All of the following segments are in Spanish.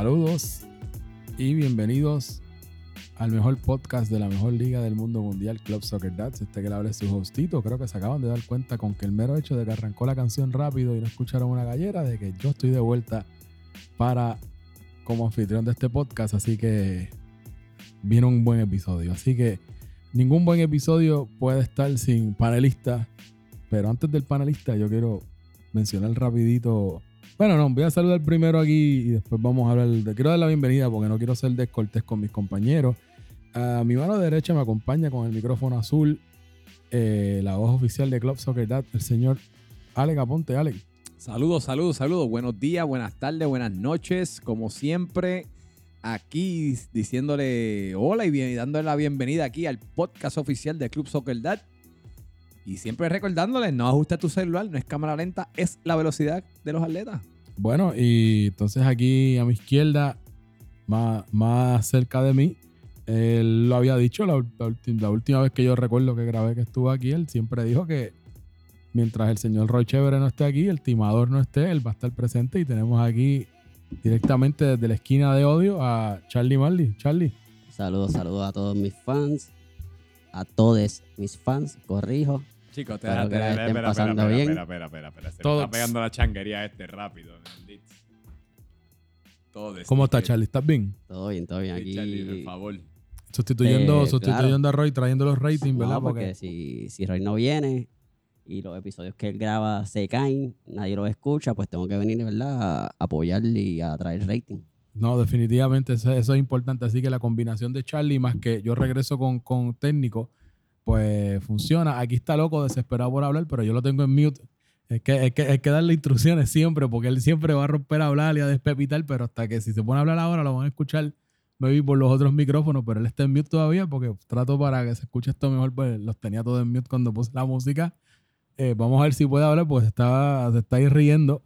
Saludos y bienvenidos al mejor podcast de la mejor liga del mundo mundial, Club Soccer Dads. Este que le hable su hostito. Creo que se acaban de dar cuenta con que el mero hecho de que arrancó la canción rápido y no escucharon una gallera, de que yo estoy de vuelta para como anfitrión de este podcast. Así que viene un buen episodio. Así que ningún buen episodio puede estar sin panelista. Pero antes del panelista, yo quiero mencionar rapidito. Bueno, no, voy a saludar primero aquí y después vamos a hablar. De, quiero dar la bienvenida porque no quiero ser descortés con mis compañeros. A mi mano derecha me acompaña con el micrófono azul eh, la voz oficial de Club Soccer Dad, el señor Alex Aponte. Alex. Saludos, saludos, saludos. Buenos días, buenas tardes, buenas noches. Como siempre, aquí diciéndole hola y, bien, dándole la bienvenida aquí al podcast oficial de Club Soccer Dad. Y siempre recordándole, no ajusta tu celular, no es cámara lenta, es la velocidad de los atletas. Bueno, y entonces aquí a mi izquierda, más, más cerca de mí, él lo había dicho la, la, última vez que yo recuerdo que grabé que estuvo aquí, él siempre dijo que mientras el señor Roy Chévere no esté aquí, el timador no esté, él va a estar presente y tenemos aquí directamente desde la esquina de odio a Charlie Marley. Charlie. Saludos, saludos a todos mis fans, a todos mis fans, corrijo. Chicos, te Espero que la estén pasando espera, bien. espera, espera, espera, espera. Se Todos. me está pegando la changuería este rápido. maldito. Todos. ¿Cómo está Charlie? ¿Estás bien? Todo bien, todo bien. Aquí. Charlie, por favor. Sustituyendo, Eh, sustituyendo a Roy, trayendo los ratings, No, ¿verdad? porque si, si Roy no viene y los episodios que él graba se caen, nadie los escucha, pues tengo que venir, ¿verdad? A apoyarle y a traer rating. No, definitivamente eso, eso es importante. Así que la combinación de Charlie más que yo regreso con, con técnico, pues funciona. Aquí está loco, desesperado por hablar, pero yo lo tengo en mute. Es que, es que hay que darle instrucciones siempre, porque él siempre va a romper a hablar y a despepitar, pero hasta que si se pone a hablar ahora lo van a escuchar maybe por los otros micrófonos, pero él está en mute todavía porque trato para que se escuche esto mejor, pues los tenía todos en mute cuando puse la música. Eh, vamos a ver si puede hablar, pues está, se está ahí riendo.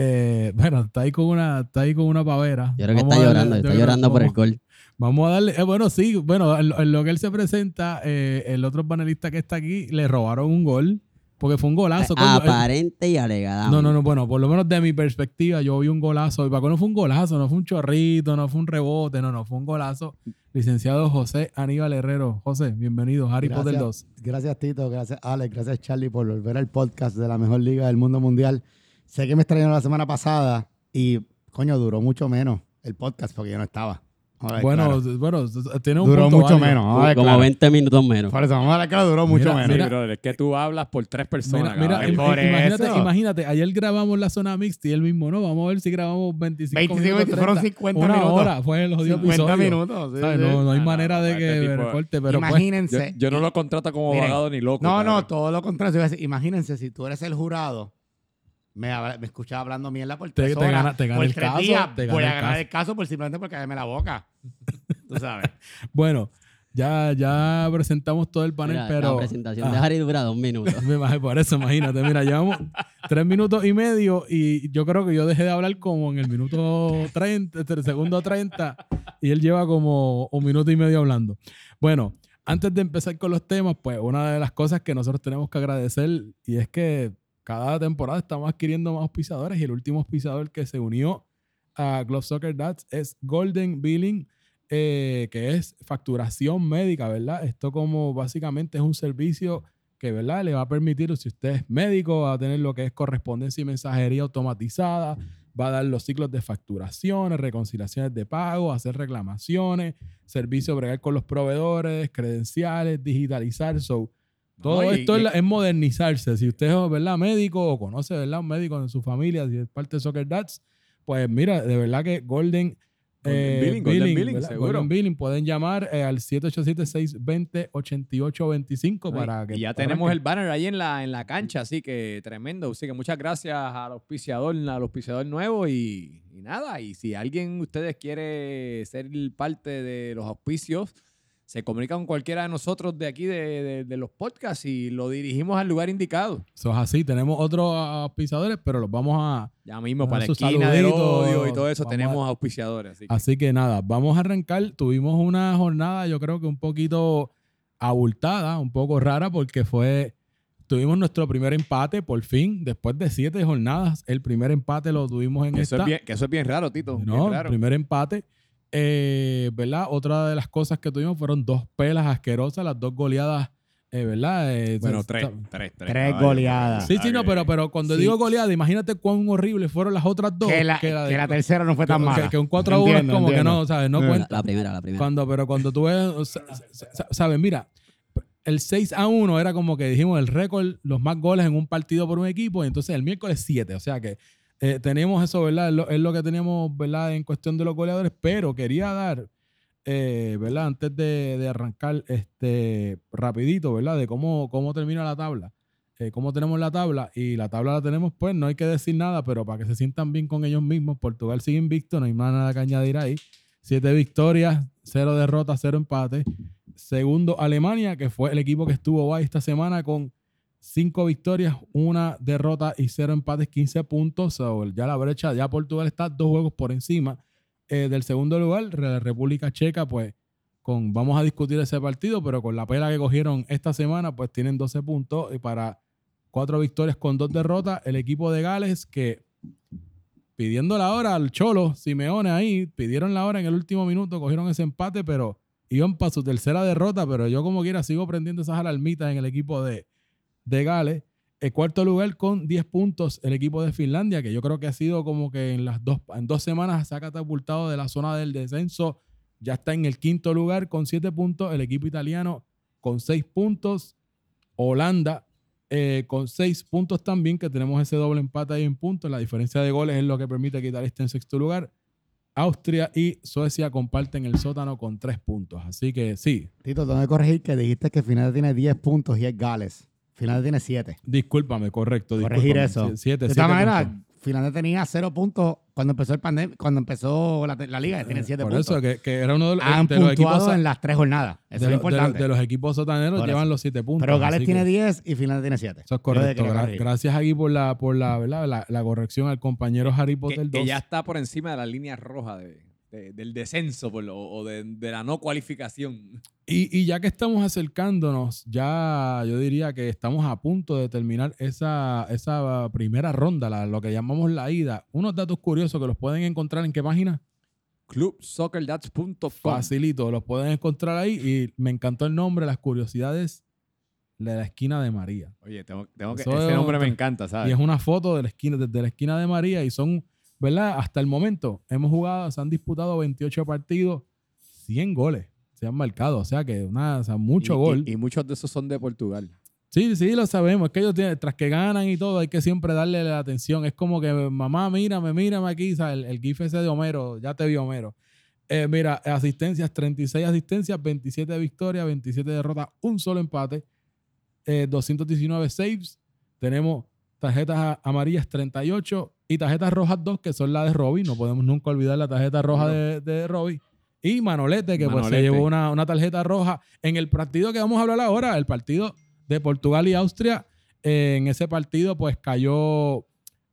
Eh, bueno, está ahí con una, está ahí con una pavera. Yo creo que Vamos está a darle- llorando, está llorando por el gol. Vamos a darle, eh, bueno, sí, bueno, en, lo- en lo que él se presenta, eh, el otro panelista que está aquí le robaron un gol, porque fue un golazo. coño, él- Aparente y alegadamente. no, no, no, bueno, por lo menos de mi perspectiva, yo vi un golazo, y para que no fue un golazo, no fue un chorrito, no fue un rebote, no, no, fue un golazo. Licenciado José Aníbal Herrero. José, bienvenido, Harry Gracias. Potter 2. Gracias Tito, gracias Alex, gracias Charlie por volver al podcast de la mejor liga del mundo mundial. Sé que me extrañaron la semana pasada y coño, duró mucho menos el podcast porque yo no estaba. Ver, Bueno, claro. bueno, tiene un duró punto mucho válido. menos. Ver, Como claro. 20 minutos menos. Por eso, vamos a ver, claro, duró mucho Mira, menos. mira, Sí, brother, es que tú hablas por tres personas. Mira, mira, por imagínate, eso. imagínate, ayer grabamos la zona mixta y él mismo, no, vamos a ver si grabamos 25, 25 minutos, fueron 30. 50 Una minutos. hora fue el jodido 50 episodio. minutos. sí, ¿Sabes? sí. No, no hay Ah, no, manera de este que tipo- recorte, pero pues, yo, Imagínense. yo no lo contrato como abogado ni loco. No, no, todo lo contrario. Imagínense si tú eres el jurado. Me, habla- me escuchaba hablando mierda por tres te horas, gana- te gana por el tres caso, días, te gana voy a el ganar caso. el caso por simplemente por callarme la boca. Tú sabes. bueno, ya, ya presentamos todo el panel, Mira, pero... La presentación de Ah. Harry dura dos minutos. Me imagino, por eso, imagínate, mira, llevamos tres minutos y medio y yo creo que yo dejé de hablar como en el minuto 30, el segundo 30 y él lleva como un minuto y medio hablando. Bueno, antes de empezar con los temas, pues una de las cosas que nosotros tenemos que agradecer y es que cada temporada estamos adquiriendo más auspiciadores y el último auspiciador que se unió a Glove Soccer Dads es Golden Billing, eh, que es facturación médica, ¿verdad? Esto como básicamente es un servicio que, ¿verdad? Le va a permitir, si usted es médico, va a tener lo que es correspondencia y mensajería automatizada, va a dar los ciclos de facturaciones, reconciliaciones de pago, hacer reclamaciones, servicio bregar con los proveedores, credenciales, digitalizar, so, todo No, y- esto es, y- la- es modernizarse. Si usted es ¿verdad? médico o conoce ¿verdad? un médico en su familia, si es parte de Soccer Dads, pues mira, de verdad que Golden, Golden eh, Billing, Golden Billing, ¿verdad? seguro. Golden Billing, pueden llamar eh, al 787-620-8825 para que y ya tenemos el banner ahí en la, en la cancha, así que tremendo. Así que muchas gracias al auspiciador, al auspiciador nuevo y, y nada. Y si alguien de ustedes quiere ser parte de los auspicios, se comunica con cualquiera de nosotros de aquí de, de- de los podcasts y lo dirigimos al lugar indicado. Eso es así. Tenemos otros auspiciadores, pero los vamos a... Ya mismo, para la esquina del odio y todo eso, tenemos a- auspiciadores. Así que- Así que nada, vamos a arrancar. Tuvimos una jornada, yo creo que un poquito abultada, un poco rara, porque fue tuvimos nuestro primer empate, por fin, después de siete jornadas. El primer empate lo tuvimos en Que eso, esta. es bien, que eso es bien raro, Tito. bien No, raro. primer empate. Eh, ¿Verdad? Otra de las cosas que tuvimos fueron dos pelas asquerosas, las dos goleadas, eh, ¿verdad? Eh, Bueno, tres. Tres, tres. Goleadas. Sí, sí, no, pero, pero cuando Sí. digo goleada, imagínate cuán horribles fueron las otras dos. que, la, que de- la tercera no fue tan que- mala. que un 4 a 1 es Entiendo, como que no, ¿sabes? No Eh. cuenta. La, la primera, la primera. Cuando, pero cuando tú ves, ¿sabes? Mira, el 6 a 1 era como que dijimos el récord, los más goles en un partido por un equipo, y entonces el miércoles 7. O sea que eh, tenemos eso, ¿verdad? Es lo, que teníamos, ¿verdad? En cuestión de los goleadores, pero quería dar, eh, ¿verdad? Antes de, arrancar, este, rapidito, ¿verdad? De cómo, cómo termina la tabla. eh, cómo tenemos la tabla y la tabla la tenemos, pues no hay que decir nada, pero para que se sientan bien con ellos mismos, Portugal sigue invicto, no hay más nada que añadir ahí. Siete victorias, cero derrotas, cero empates. Segundo, Alemania, que fue el equipo que estuvo guay esta semana con cinco victorias, una derrota y cero empates, 15 puntos. So, ya la brecha, ya Portugal está dos juegos por encima eh, del segundo lugar. La República Checa, pues, con, vamos a discutir ese partido, pero con la pela que cogieron esta semana, pues tienen 12 puntos y para cuatro victorias con dos derrotas. El equipo de Gales, que pidiendo la hora al Cholo, Simeone ahí, pidieron la hora en el último minuto, cogieron ese empate, pero iban para su tercera derrota, pero yo como quiera sigo prendiendo esas alarmitas en el equipo de, de Gales. El cuarto lugar con 10 puntos el equipo de Finlandia, que yo creo que ha sido como que en las dos, en dos semanas se ha catapultado de la zona del descenso. Ya está en el quinto lugar con 7 puntos. El equipo italiano con 6 puntos. Holanda eh, con 6 puntos también, que tenemos ese doble empate ahí en puntos. La diferencia de goles es lo que permite que Italia esté en sexto lugar. Austria y Suecia comparten el sótano con 3 puntos. Así que sí, Tito, tengo que corregir que dijiste que Finlandia tiene 10 puntos y es Gales. Finlandia tiene 7. discúlpame, correcto. Corregir discúlpame. eso. Sie- Siete, de siete maneras, puntos. Finlandia tenía 0 puntos cuando empezó el pandemia, cuando empezó la, la liga, tiene 7 Por puntos. eso, que, que era uno de los, Han de los equipos, en las tres jornadas. Eso de, es lo- de importante. los- de los equipos sotaneros Por llevan los 7 puntos. Pero Gales tiene que 10 y Finlandia tiene 7. Eso es correcto. Gra- gracias aquí por la, por la, ¿verdad? la, la corrección al compañero Harry Potter que, 2. que ya está por encima de la línea roja de, de- del descenso por lo- o de, de la no cualificación. Y, y ya que estamos acercándonos, ya yo diría que estamos a punto de terminar esa, esa primera ronda, la- lo que llamamos la ida. Unos datos curiosos que los pueden encontrar en qué página. Clubsoccerdats.com. Facilito, los pueden encontrar ahí. Y me encantó el nombre, las curiosidades de la esquina de María. Oye, tengo, tengo que, Eso ese es nombre me encanta, Y ¿sabes? es una foto de la esquina, desde la esquina de María. Y son, ¿verdad? Hasta el momento hemos jugado, se han disputado 28 partidos, 100 goles se han marcado. O sea que una, o sea, mucho Y- gol. Y, muchos de esos son de Portugal. Sí, sí, lo sabemos. Es que ellos tienen, tras que ganan y todo, hay que siempre darle la atención. Es como que, mamá, mírame, mírame aquí. El, el gif ese de Homero, ya te vi Homero. Eh, mira, asistencias, 36 asistencias, 27 victorias, 27 derrotas, un solo empate, eh, 219 saves. Tenemos tarjetas amarillas 38 y tarjetas rojas 2, que son las de Robbie. No podemos nunca olvidar la tarjeta roja de, de Robbie. Y Manolete, que pues se llevó una, una tarjeta roja en el partido que vamos a hablar ahora, el partido de Portugal y Austria. Eh, en ese partido, pues cayó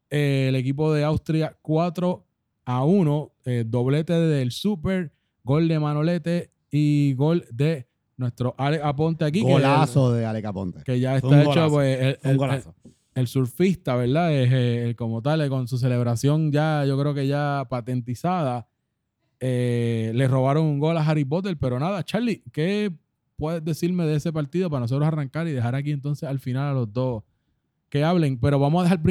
eh, el equipo de Austria 4 a 1, eh, doblete del Super, gol de Manolete y gol de nuestro Alex Aponte aquí. que- Golazo de Ale Caponte. Que, ya está hecho, golazo. pues, el, el-. El surfista, ¿verdad? Es eh, el como tal, eh, con su celebración ya, yo creo que ya patentizada. Eh, le robaron un gol a Harry Potter, pero nada, Charlie, ¿qué puedes decirme de ese partido para nosotros arrancar y dejar aquí entonces al final a los dos que hablen? Pero vamos a dejar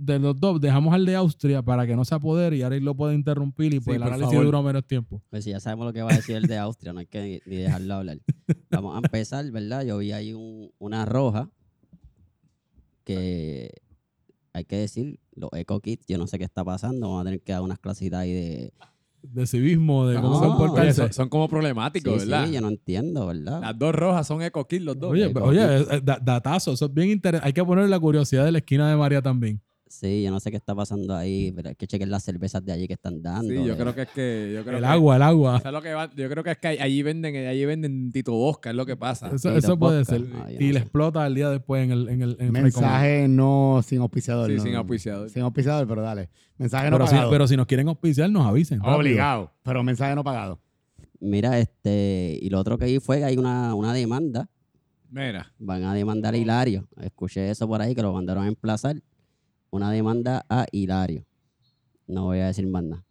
de los dos, dejamos al de Austria para que no se apodere y ahora él lo puede interrumpir y pues Sí, el análisis dura menos tiempo. Pues si ya sabemos lo que va a decir el de Austria, no hay que ni, ni dejarlo hablar. Vamos a empezar, ¿verdad? Yo vi ahí un- una roja que hay que decir, los Eco Kits, yo no sé qué está pasando, vamos a tener que dar unas clasitas ahí de... De civismo, de cómo No, comportarse. Oye, son, son como problemáticos, Sí, ¿verdad? sí, yo no entiendo, ¿verdad? Las dos rojas son Eco Kill, los dos. Oye, oye, eh, da- datazo, eso es bien interesante. Hay que poner la curiosidad de la esquina de María también. Sí, yo no sé qué está pasando ahí, pero hay que chequear las cervezas de allí que están dando. Sí, yo eh. creo que es que... Yo creo El que- agua, el agua. ¿sabes lo que va? Yo creo que es que allí venden, allí venden Tito Bosca, es lo que pasa. Eso, puede vodka. ser. Y no le sé. explota el día después en el, en el, en el Fray Mensaje no sin auspiciador. Sí, no, sin auspiciador. Sin auspiciador, pero dale. Mensaje no Pero si, pagado. pero si nos quieren auspiciar, nos avisen. rápido. Obligado, pero mensaje no pagado. Mira, este, y lo otro que vi fue que hay una, una demanda Mira. Van a demandar a Hilario. Escuché eso por ahí que lo mandaron a emplazar. Una demanda a Hilario. No voy a decir más nada.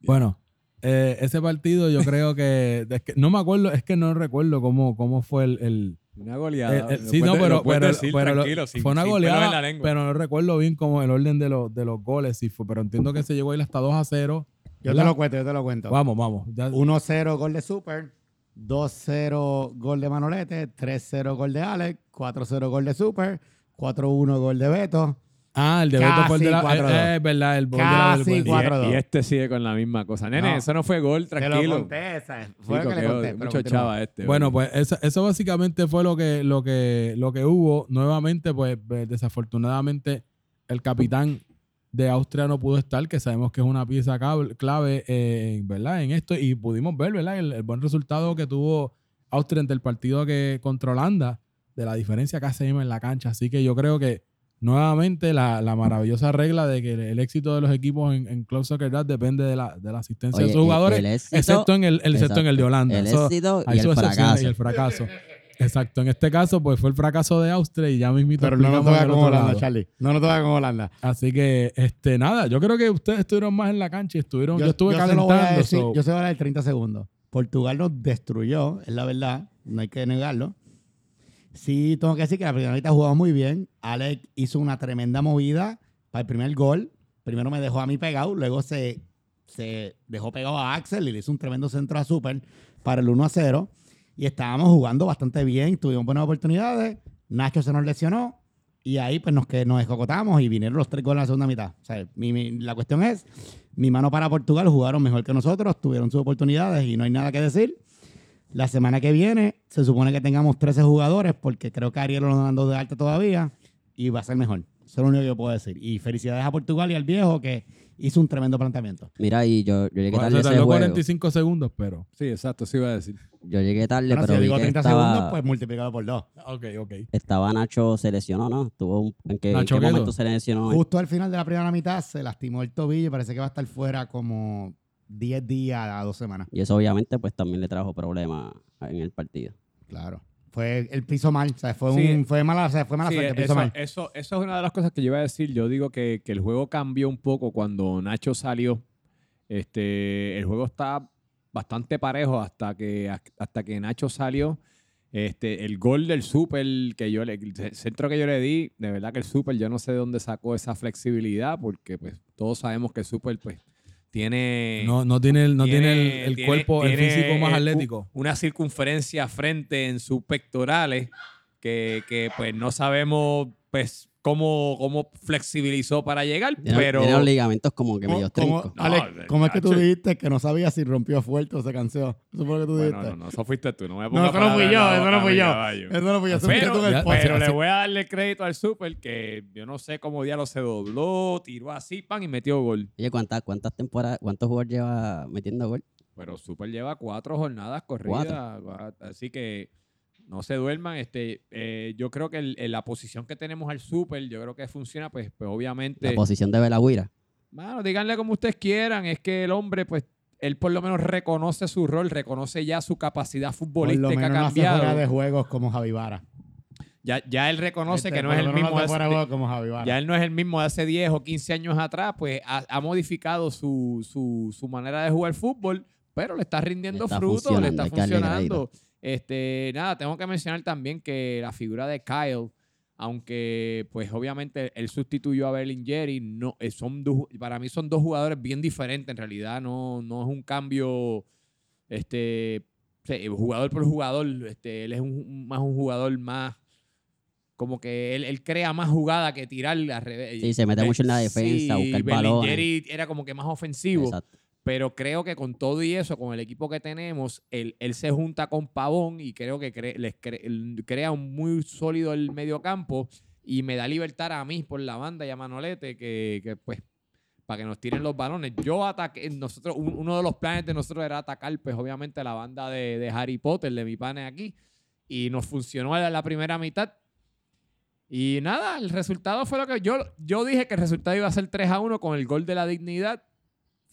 Bueno, eh, ese partido yo creo que, es que- No me acuerdo, es que no recuerdo cómo, cómo fue el. el- Una goleada. el- el- Lo sí, no, pero, pero- decir pero sin- fue una goleada, pero no recuerdo bien como el orden de los, de los goles, sí fue, pero entiendo que se llegó a ir hasta 2 a 0. Yo te ¿verdad? lo cuento, yo te lo cuento. Vamos, vamos. ya- 1-0 gol de Super, 2-0 gol de Manolete, 3-0 gol de Alex, 4-0 gol de Super, 4-1 gol de Beto. Ah, el de Beto fue el de la. Casi 4-2. eh, Es verdad, el la Casi vergüenza. Y, 4-2. y este sigue con la misma cosa. Nene, No. eso no fue gol, Te lo tranquilo. conté, esa, fue Chico, lo que que le conté. pero mucho continúa. chava este. Bueno, pues eso, eso básicamente fue lo que, lo que, lo que hubo. Nuevamente, pues pues, desafortunadamente el capitán de Austria no pudo estar, que sabemos que es una pieza clave, eh, ¿verdad? En esto y pudimos ver, ¿verdad? El, el buen resultado que tuvo Austria entre el partido que contra Holanda, de la diferencia que hacemos en la cancha. Así que yo creo que nuevamente la, la maravillosa regla de que el, el éxito de los equipos en, en Close Soccer Dad depende de la, de la asistencia Oye, de sus jugadores, el éxito- excepto en el, el- excepto en el de. Holanda. El Eso- éxito y el fracaso. y el fracaso. Exacto. En este caso, pues fue el fracaso de Austria y ya mismito Pero no nos toca el con Holanda, lado. Charlie. No nos toca con Holanda. Así que, este, nada, yo creo que ustedes estuvieron más en la cancha y estuvieron, yo, estuve se lo voy a calentando. decir, so- yo se voy a dar 30 segundos. Portugal nos destruyó, es la verdad, no hay que negarlo. Sí, tengo que decir que la primera mitad jugó muy bien. Alex hizo una tremenda movida para el primer gol. Primero me dejó a mí pegado, luego se, se dejó pegado a Axel y le hizo un tremendo centro a Super para el 1 a 0. Y estábamos jugando bastante bien, tuvimos buenas oportunidades. Nacho se nos lesionó y ahí pues nos, que nos escocotamos y vinieron los tres goles en la segunda mitad. O sea, mi- mi- la cuestión es, mi mano para Portugal jugaron mejor que nosotros, tuvieron sus oportunidades y no hay nada que decir. La semana que viene se supone que tengamos 13 jugadores porque creo que Ariel lo están dando de alta todavía y va a ser mejor. Eso es lo único que yo puedo decir. Y felicidades a Portugal y al viejo que hizo un tremendo planteamiento. Mira, y yo, yo llegué Bueno, tarde se ese tardó juego. 45 segundos, pero. Sí, exacto, sí iba a decir. Yo llegué tarde, Bueno, si pero yo vi digo que 30 estaba, segundos, pues multiplicado por dos. Ok, ok. estaba Nacho, se lesionó, ¿no? Tuvo un- ¿En qué, en Nacho qué Quedo. momento se lesionó? Justo al final de la primera mitad se lastimó el tobillo y parece que va a estar fuera como 10 días a dos semanas. Y eso obviamente pues también le trajo problemas en el partido. Claro. Fue el piso mal, o sea, fue, Sí. un, fue mala, o sea, fue mala Sí, suerte, piso eso, mal. eso, eso es una de las cosas que yo iba a decir. Yo digo que, que el juego cambió un poco cuando Nacho salió. Este, el juego está bastante parejo hasta que, hasta que Nacho salió. Este, el gol del Super que yo le, el centro que yo le di, de verdad que el Super, yo no sé de dónde sacó esa flexibilidad, porque pues todos sabemos que el Super pues tiene No, no tiene el, no tiene, el, el tiene- cuerpo, el físico más atlético. Una circunferencia frente en sus pectorales que, que, pues no sabemos pues cómo, cómo flexibilizó para llegar, Tiene, pero tiene los ligamentos como que ¿Cómo, medio cómo- trinco. No, Alex, ¿cómo es que tú dijiste que no sabías si rompió fuerte o se cansó? Eso fue lo que tú bueno, dijiste. no, no, eso fuiste tú, no me No, eso no fui yo, eso no fui yo. Eso no fue yo, eso fuiste Pero, tú en el ya- podcast. pero le voy a darle crédito al Super que yo no sé cómo diablo se dobló, tiró así, pan y metió gol. Oye, ¿cuántas, cuántas temporadas, cuántos jugadores lleva metiendo gol? Pero Super lleva cuatro jornadas corridas, así que no se duerman. Este, eh, yo creo que el- la posición que tenemos al Super, yo creo que funciona, pues, pues La obviamente. posición de Belagüira. Mano, díganle como ustedes quieran, es que el hombre, pues, él por lo menos reconoce su rol, reconoce ya su capacidad Por lo futbolística menos ha no hace fuera cambiado. de juegos como Javi Vara. Ya, ya él reconoce Este, que no es el mismo. hace como Javi Vara. ya él no es el mismo de hace 10 o 15 años atrás, pues ha, ha modificado su, su- su manera de jugar fútbol, pero le está rindiendo Le está fruto, le funcionando, está funcionando. Este, nada, tengo que mencionar también que la figura de Kyle, aunque pues obviamente él sustituyó a Berlingeri, no, eh, son dos- para mí son dos jugadores bien diferentes, en realidad no, no es un cambio este, sí, jugador por jugador, este, él es un- más un jugador más como que él, él crea más jugada que tirar al revés. Sí, se mete mucho en la defensa, buscar balones. Berlingeri era como que más ofensivo. Exacto. Pero creo que con todo y eso, con el equipo que tenemos, él, él se junta con Pavón y creo que cre- les cre- crea un muy sólido el mediocampo y me da libertad a mí por la banda y a Manolete que, que, pues para que nos tiren los balones. Yo ataqué, nosotros, un- uno de los planes de nosotros era atacar, pues obviamente la banda de, de Harry Potter, de mi pane aquí, y nos funcionó en la primera mitad. Y nada, el resultado fue lo que yo, yo dije que el resultado iba a ser 3 a 1 con el gol de la dignidad.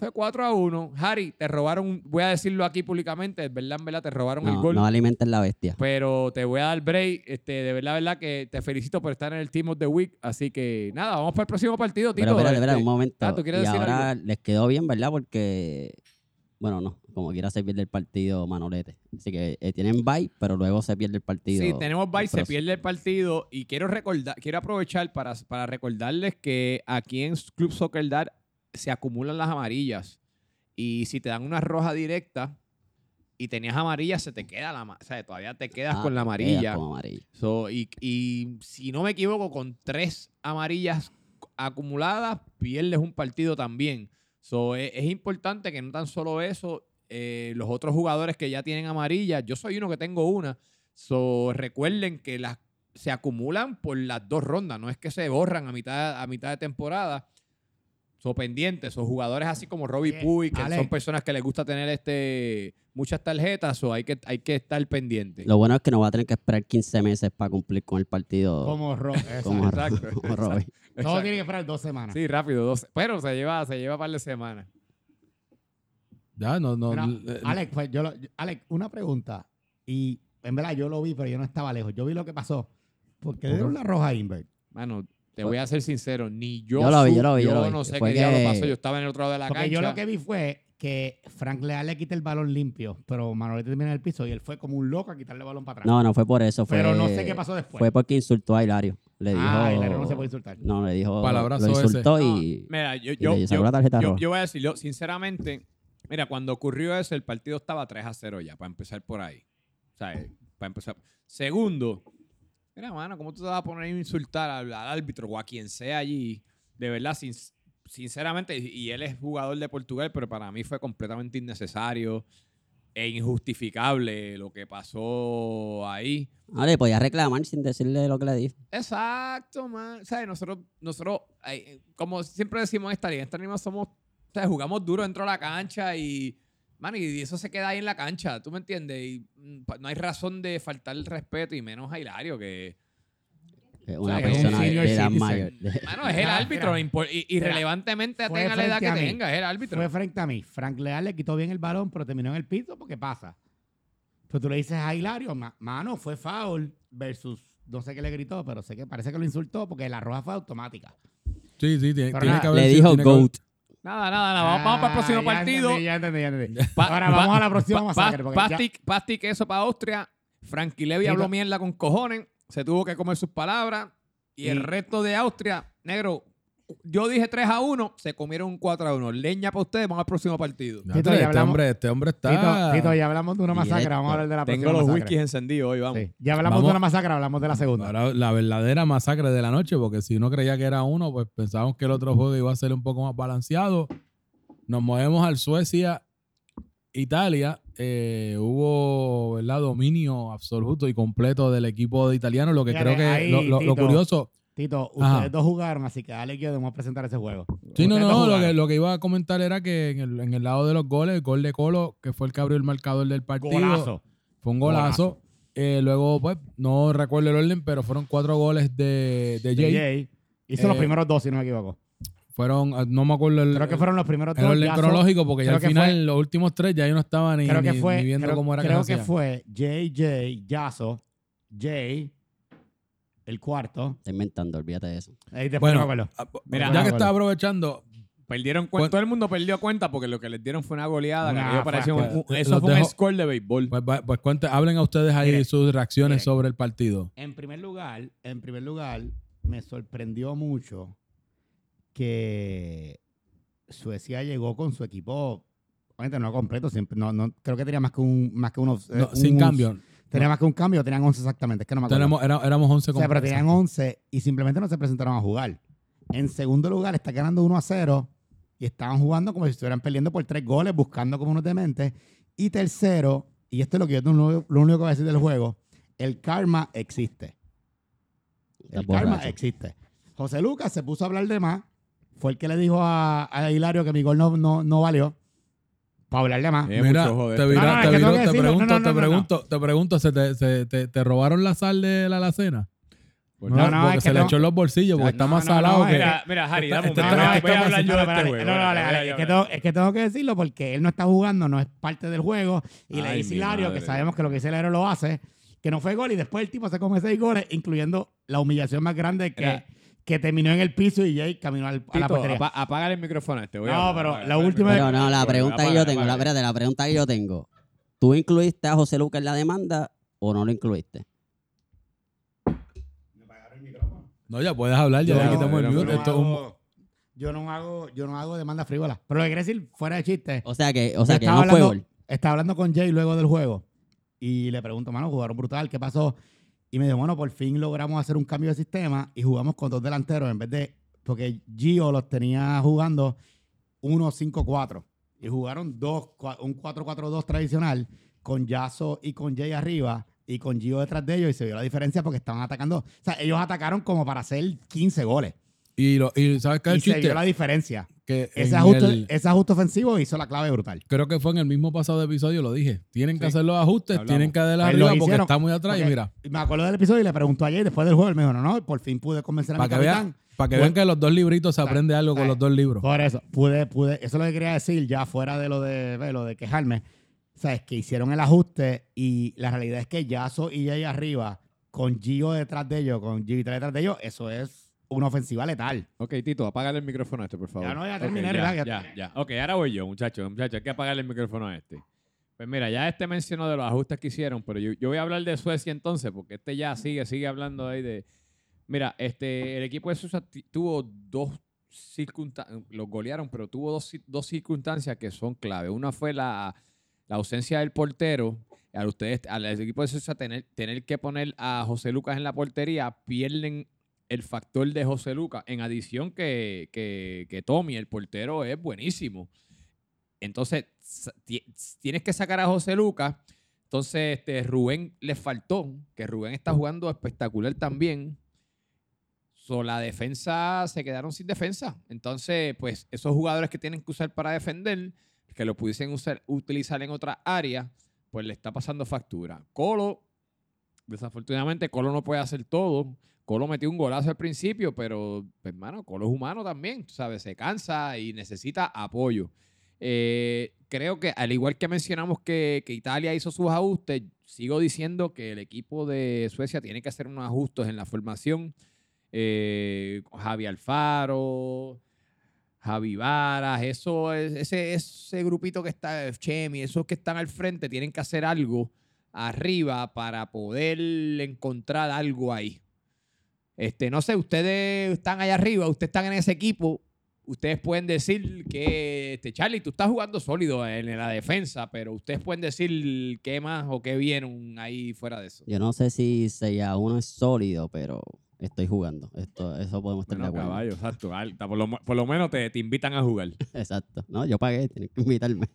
Fue 4 a 1. Harry, te robaron, voy a decirlo aquí públicamente, es verdad, en verdad, te robaron el gol. no alimenten la bestia. Pero te voy a dar break. Este, de verdad, verdad que te felicito por estar en el Team of the Week. Así que nada, vamos para el próximo partido, Tito. Pero espérate, Este, espérate, un momento. Ah, ¿tú quieres y decir ahora les quedó bien, ¿verdad? Porque, bueno, no, como quiera se pierde el partido Manolete. Así que eh, tienen bye, pero luego se pierde el partido. Sí, tenemos bye, se pierde el partido y quiero recordar, quiero aprovechar para, para recordarles que aquí en Club Soccer Dad se acumulan las amarillas y si te dan una roja directa y tenías amarilla, se te queda la, ma- o sea, todavía te quedas Ah, con la amarilla. con amarilla. So, y, y si no me equivoco, con tres amarillas acumuladas, pierdes un partido también. So, e- es, importante que no tan solo eso, eh, los otros jugadores que ya tienen amarillas, yo soy uno que tengo una. So, recuerden que las se acumulan por las dos rondas, no es que se borran a mitad, a mitad de temporada. So, pendientes, son jugadores así como Robbie Puy, que Alex. son personas que les gusta tener este muchas tarjetas, o hay que, hay que estar pendiente. Lo bueno es que no va a tener que esperar 15 meses para cumplir con el partido Como Ro- como, exacto. Exacto, como Robbie. Todo tiene que esperar dos semanas. Sí, rápido, dos. Pero se lleva, se lleva un par de semanas. Ya, no, no. Mira, eh, Alex, pues yo lo- yo- Alex, una pregunta. Y en verdad yo lo vi, pero yo no estaba lejos. Yo vi lo que pasó. ¿Por qué le dieron la roja a Invert? Mano, te voy a ser sincero, ni yo. Yo lo vi, yo lo vi, yo lo vi. no sé Fue qué diablo pasó. Yo estaba en el otro lado de la Porque cancha. yo lo que vi fue que Frank Leal le quita el balón limpio, pero Manolete termina en el piso y él fue como un loco a quitarle el balón para atrás. No, no fue por eso. Fue, pero no sé qué pasó después. Fue porque insultó a Hilario. Le dijo. ah, Hilario no se puede insultar. No, le dijo. Palabrazo lo insultó y. mira, yo, y yo, le yo- la tarjeta yo- roja. yo voy a decirlo, sinceramente, mira, cuando ocurrió eso, el partido estaba 3 a 0 ya, para empezar por ahí. O sea, eh, para empezar. Segundo, mira, mano, ¿cómo tú te vas a poner a insultar al, al árbitro o a quien sea allí? De verdad, sin- sinceramente, y él es jugador de Portugal, pero para mí fue completamente innecesario e injustificable lo que pasó ahí. No, le podía reclamar sin decirle lo que le dijo. Exacto, man. ¿Sabes? Nosotros, nosotros como siempre decimos en esta liga, en esta liga somos, o sea, jugamos duro dentro de la cancha y, man, y eso se queda ahí en la cancha, ¿tú me entiendes? Y mm, no hay razón de faltar el respeto y menos a Hilario, que, Una sea, es un persona de edad mayor. mano, es el árbitro, mira. irrelevantemente tenga la edad que tenga, es el árbitro. Fue frente a mí. Frank Leal le quitó bien el balón, pero terminó en el piso porque pasa. Pero tú le dices a Hilario, "Ma- mano, fue foul versus, no sé qué le gritó, pero sé que parece que lo insultó porque la roja fue automática. sí, sí, tiene, tiene que haber Le sido- dijo tiene que haber- GOAT. Nada, nada, nada. Vamos, vamos para el próximo Ah, ya partido. entendí, Ya entendí, ya entendí. Pa- Ahora vamos a la próxima masacre. pa- porque ya- queso para Austria. Frankie Levy habló mierda con cojones. Se tuvo que comer sus palabras. Y el resto de Austria, negro, yo dije 3 a 1, se comieron un 4 a 1. Leña para ustedes, vamos al próximo partido. Ya, Tito, ya este, hombre, este hombre está. Tito, Tito, ya hablamos de una masacre, Directo. vamos a hablar de la Tengo próxima los masacre. whiskies encendidos hoy, vamos. Sí, Ya hablamos Vamos. de una masacre, hablamos de la segunda. Ahora, la verdadera masacre de la noche, porque si uno creía que era uno, pues pensábamos que el otro juego iba a ser un poco más balanceado. Nos movemos al Suecia, Italia. Eh, hubo ¿verdad? dominio absoluto y completo del equipo de italiano. Lo que Fíjate, creo que ahí, lo, lo- lo Tito. curioso. Tito, Ajá. ustedes dos jugaron, así que Alex y yo debemos presentar ese juego. Sí, no, no, lo que, lo que iba a comentar era que en el, en el lado de los goles, el gol de Colo, que fue el que abrió el marcador del partido, Golazo. fue un golazo. Eh, luego, pues, no recuerdo el orden, pero fueron cuatro goles de, de Jay. De Jay. Hizo los Eh, primeros dos, si no me equivoco. Fueron, ah, no me acuerdo el, Creo que fueron los primeros el dos. orden ya son- cronológico, porque ya al que final, fue- los últimos tres, ya yo no estaba ni, creo que ni- fue, ni viendo creo, cómo era que creo que hacía. fue JJ, Yaso, Jay, el cuarto. Está inventando, olvídate de eso. Ahí después Bueno, ah, pues, Mira, ya que estaba aprovechando, Perdieron Cu- cuenta. Todo el mundo perdió cuenta porque lo que les dieron fue una goleada. que Nah, aquello fue parecía un- asqueroso. un- eso fue un score de béisbol. pues, va- pues cuente, hablen a ustedes ahí Mire, sus reacciones mire. sobre el partido. En primer lugar, en primer lugar, me sorprendió mucho que Suecia llegó con su equipo, obviamente no completo, siempre, no, no, creo que tenía más que un, más que unos, eh, No, sin cambio. Tenía más que un cambio, tenían 11 exactamente, es que no me acuerdo. Tenemos, era- éramos 11 O sea, pero tenían 11 y simplemente no se presentaron a jugar. En segundo lugar, está ganando 1 a 0 y estaban jugando como si estuvieran perdiendo por tres goles, buscando como unos dementes. Y tercero, y esto es lo que yo lo, único- lo único que voy a decir del juego, el karma existe. El karma borracho. existe. José Lucas se puso a hablar de más. Fue el que le dijo a, a Hilario que mi gol no, no, no valió. Para hablar de más. Eh, Mira, te, vira- No, no, pregunto, te pregunto, te pregunto, ¿se te, se te- te robaron la sal de la alacena? No, No, no, porque es se que le no. echó en los bolsillos porque está más salado no, que. Mira, mira, Harry, dame un Este- momento. este- Voy este- a hablar yo de No, este espérate, juego. no, no, Voy dale, a dale, hablar es, que yo. tengo, es que tengo que decirlo porque él no está jugando, no es parte del juego. Y le dice Hilario, que sabemos que lo que dice el héroe lo hace, que no fue gol y después el tipo se come seis goles, incluyendo la humillación más grande que. Que terminó en el piso y Jay caminó al- a la Tito, portería. apa- apágale el micrófono a este. voy a No, pero la el última- micrófono. Pero no, la pregunta que yo tengo, la, espérate, la pregunta que yo tengo. ¿Tú incluiste a José Lucas en la demanda o no lo incluiste? No, ya puedes hablar, ya le quitamos el no mute. yo, Esto no es un- hago, yo no hago, yo no hago demanda frívola. Pero lo que quiero decir, fuera de chiste, O sea que, o sea que fue hablando- gol. estaba hablando con Jay luego del juego y le pregunto, mano, jugaron brutal, ¿qué pasó? Y me dijo, bueno, por fin logramos hacer un cambio de sistema y jugamos con dos delanteros en vez de, porque Gio los tenía jugando 1-5-4 y jugaron dos, un 4-4-2 tradicional con Yaso y con Jay arriba y con Gio detrás de ellos y se vio la diferencia porque estaban atacando, o sea, ellos atacaron como para hacer 15 goles Y, lo, y ¿sabes qué es y el se chiste? vio la diferencia. Que Ese ajuste, el- ese ajuste ofensivo hizo la clave brutal. creo que fue en el mismo pasado episodio, lo dije. Tienen que hacer los ajustes, Hablamos. tienen que darle Pues arriba porque hicieron, está muy atrás. Y mira, me acuerdo del episodio y le preguntó ayer después del juego. Él me dijo, no, no, por fin pude convencer a para mi que, capitán. vean, para que vean que los dos libritos se aprende algo con los dos libros. Por eso, pude, pude, eso es lo que quería decir, ya fuera de lo de, de lo de quejarme. Sabes, que hicieron el ajuste y la realidad es que Yaso y Jay arriba, con Gio detrás de ellos, con Gio detrás de ellos, eso es una ofensiva letal. Ok, Tito, apágale el micrófono a este, por favor. Ya no, ya terminé, ya, relax, ya. ya, ya. Ok, ahora voy yo, muchachos. Muchachos, hay que apagarle el micrófono a este. Pues mira, ya este mencionó de los ajustes que hicieron, pero yo, yo voy a hablar de Suecia entonces, porque este ya sigue, sigue hablando ahí de... Mira, este, el equipo de Suecia tuvo dos circunstancias, los golearon, pero tuvo dos, dos circunstancias que son clave. Una fue la, la ausencia del portero. Al ustedes, al equipo de Suecia tener, tener que poner a José Lucas en la portería, pierden el factor de José Lucas. En adición que, que, que Tommy, el portero, es buenísimo. Entonces, tienes que sacar a José Lucas. Entonces, este, Rubén le faltó, que Rubén está jugando espectacular también. So, la defensa se quedaron sin defensa. Entonces, pues, esos jugadores que tienen que usar para defender, que lo pudiesen usar, utilizar en otra área, pues le está pasando factura. Colo, desafortunadamente, Colo no puede hacer todo. Colo metió un golazo al principio, pero, pues, hermano, Colo es humano también, ¿sabes? Se cansa y necesita apoyo. Eh, creo que, al igual que mencionamos que, Italia hizo sus ajustes, sigo diciendo que el equipo de Suecia tiene que hacer unos ajustes en la formación. Eh, Javi Alfaro, Javi Varas, eso es- ese, ese grupito que está, Chemi, esos que están al frente, tienen que hacer algo arriba para poder encontrar algo ahí. Este, no sé, ustedes están allá arriba, ustedes están en ese equipo, ustedes pueden decir que, este, Charlie, tú estás jugando sólido en la defensa, pero ustedes pueden decir qué más o qué vieron ahí fuera de eso. Yo no sé si 6 a 1 es sólido, pero estoy jugando. Esto, eso podemos estar Bueno, de acuerdo. caballo, exacto. alta, Por lo, por lo menos te, te invitan a jugar. Exacto. No, yo pagué, tienen que invitarme.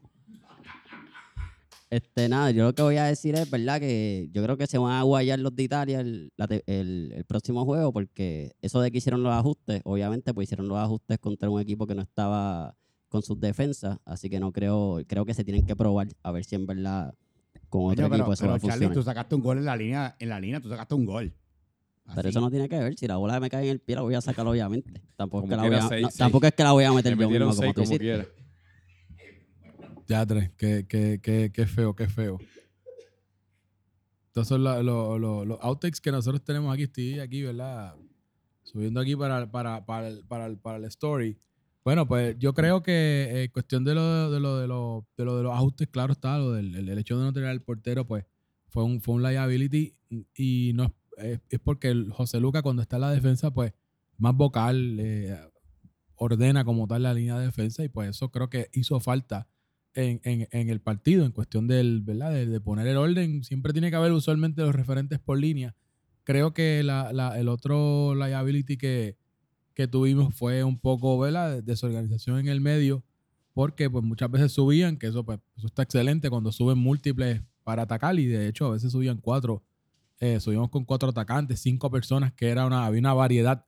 Este, nada, yo lo que voy a decir es, ¿verdad? Que yo creo que se van a guayar los de Italia el, la te- el- el próximo juego, porque eso de que hicieron los ajustes, obviamente, pues hicieron los ajustes contra un equipo que no estaba con sus defensas, así que no creo, creo que se tienen que probar a ver si en verdad con otro Coño, pero, equipo eso va pero a Charlie, funcionar. tú sacaste un gol en la línea, en la línea, tú sacaste un gol. Pero eso no tiene que ver, si la bola me cae en el pie la voy a sacar obviamente. Tampoco, es Como que, la quiera, voy a, seis, no, seis. tampoco es que la voy a meter Te yo metieron mismo seis como tú como hiciste. quiera. Ya, tres. Qué, qué, qué, feo, qué feo. Estos son la- lo- lo- los outtakes que nosotros tenemos aquí. Estoy aquí, ¿verdad? Subiendo aquí para, para, para, el, para, para el story. Bueno, pues yo creo que en cuestión de lo de, lo, de, lo, de, lo de los ajustes, claro está, lo del el, hecho de no tener al portero, pues fue un, fue un liability y no es, es- porque José Luca cuando está en la defensa, pues más vocal, eh, ordena como tal la línea de defensa y pues eso creo que hizo falta en, en- en el partido, en cuestión del, ¿verdad? De, de poner el orden. Siempre tiene que haber usualmente los referentes por línea. Creo que la, la- el otro liability que, que tuvimos fue un poco, ¿verdad? de- Desorganización en el medio, porque pues muchas veces subían, que eso, pues, eso está excelente cuando suben múltiples para atacar y de hecho a veces subían cuatro, eh, subíamos con cuatro atacantes, cinco personas, que era una, había una variedad,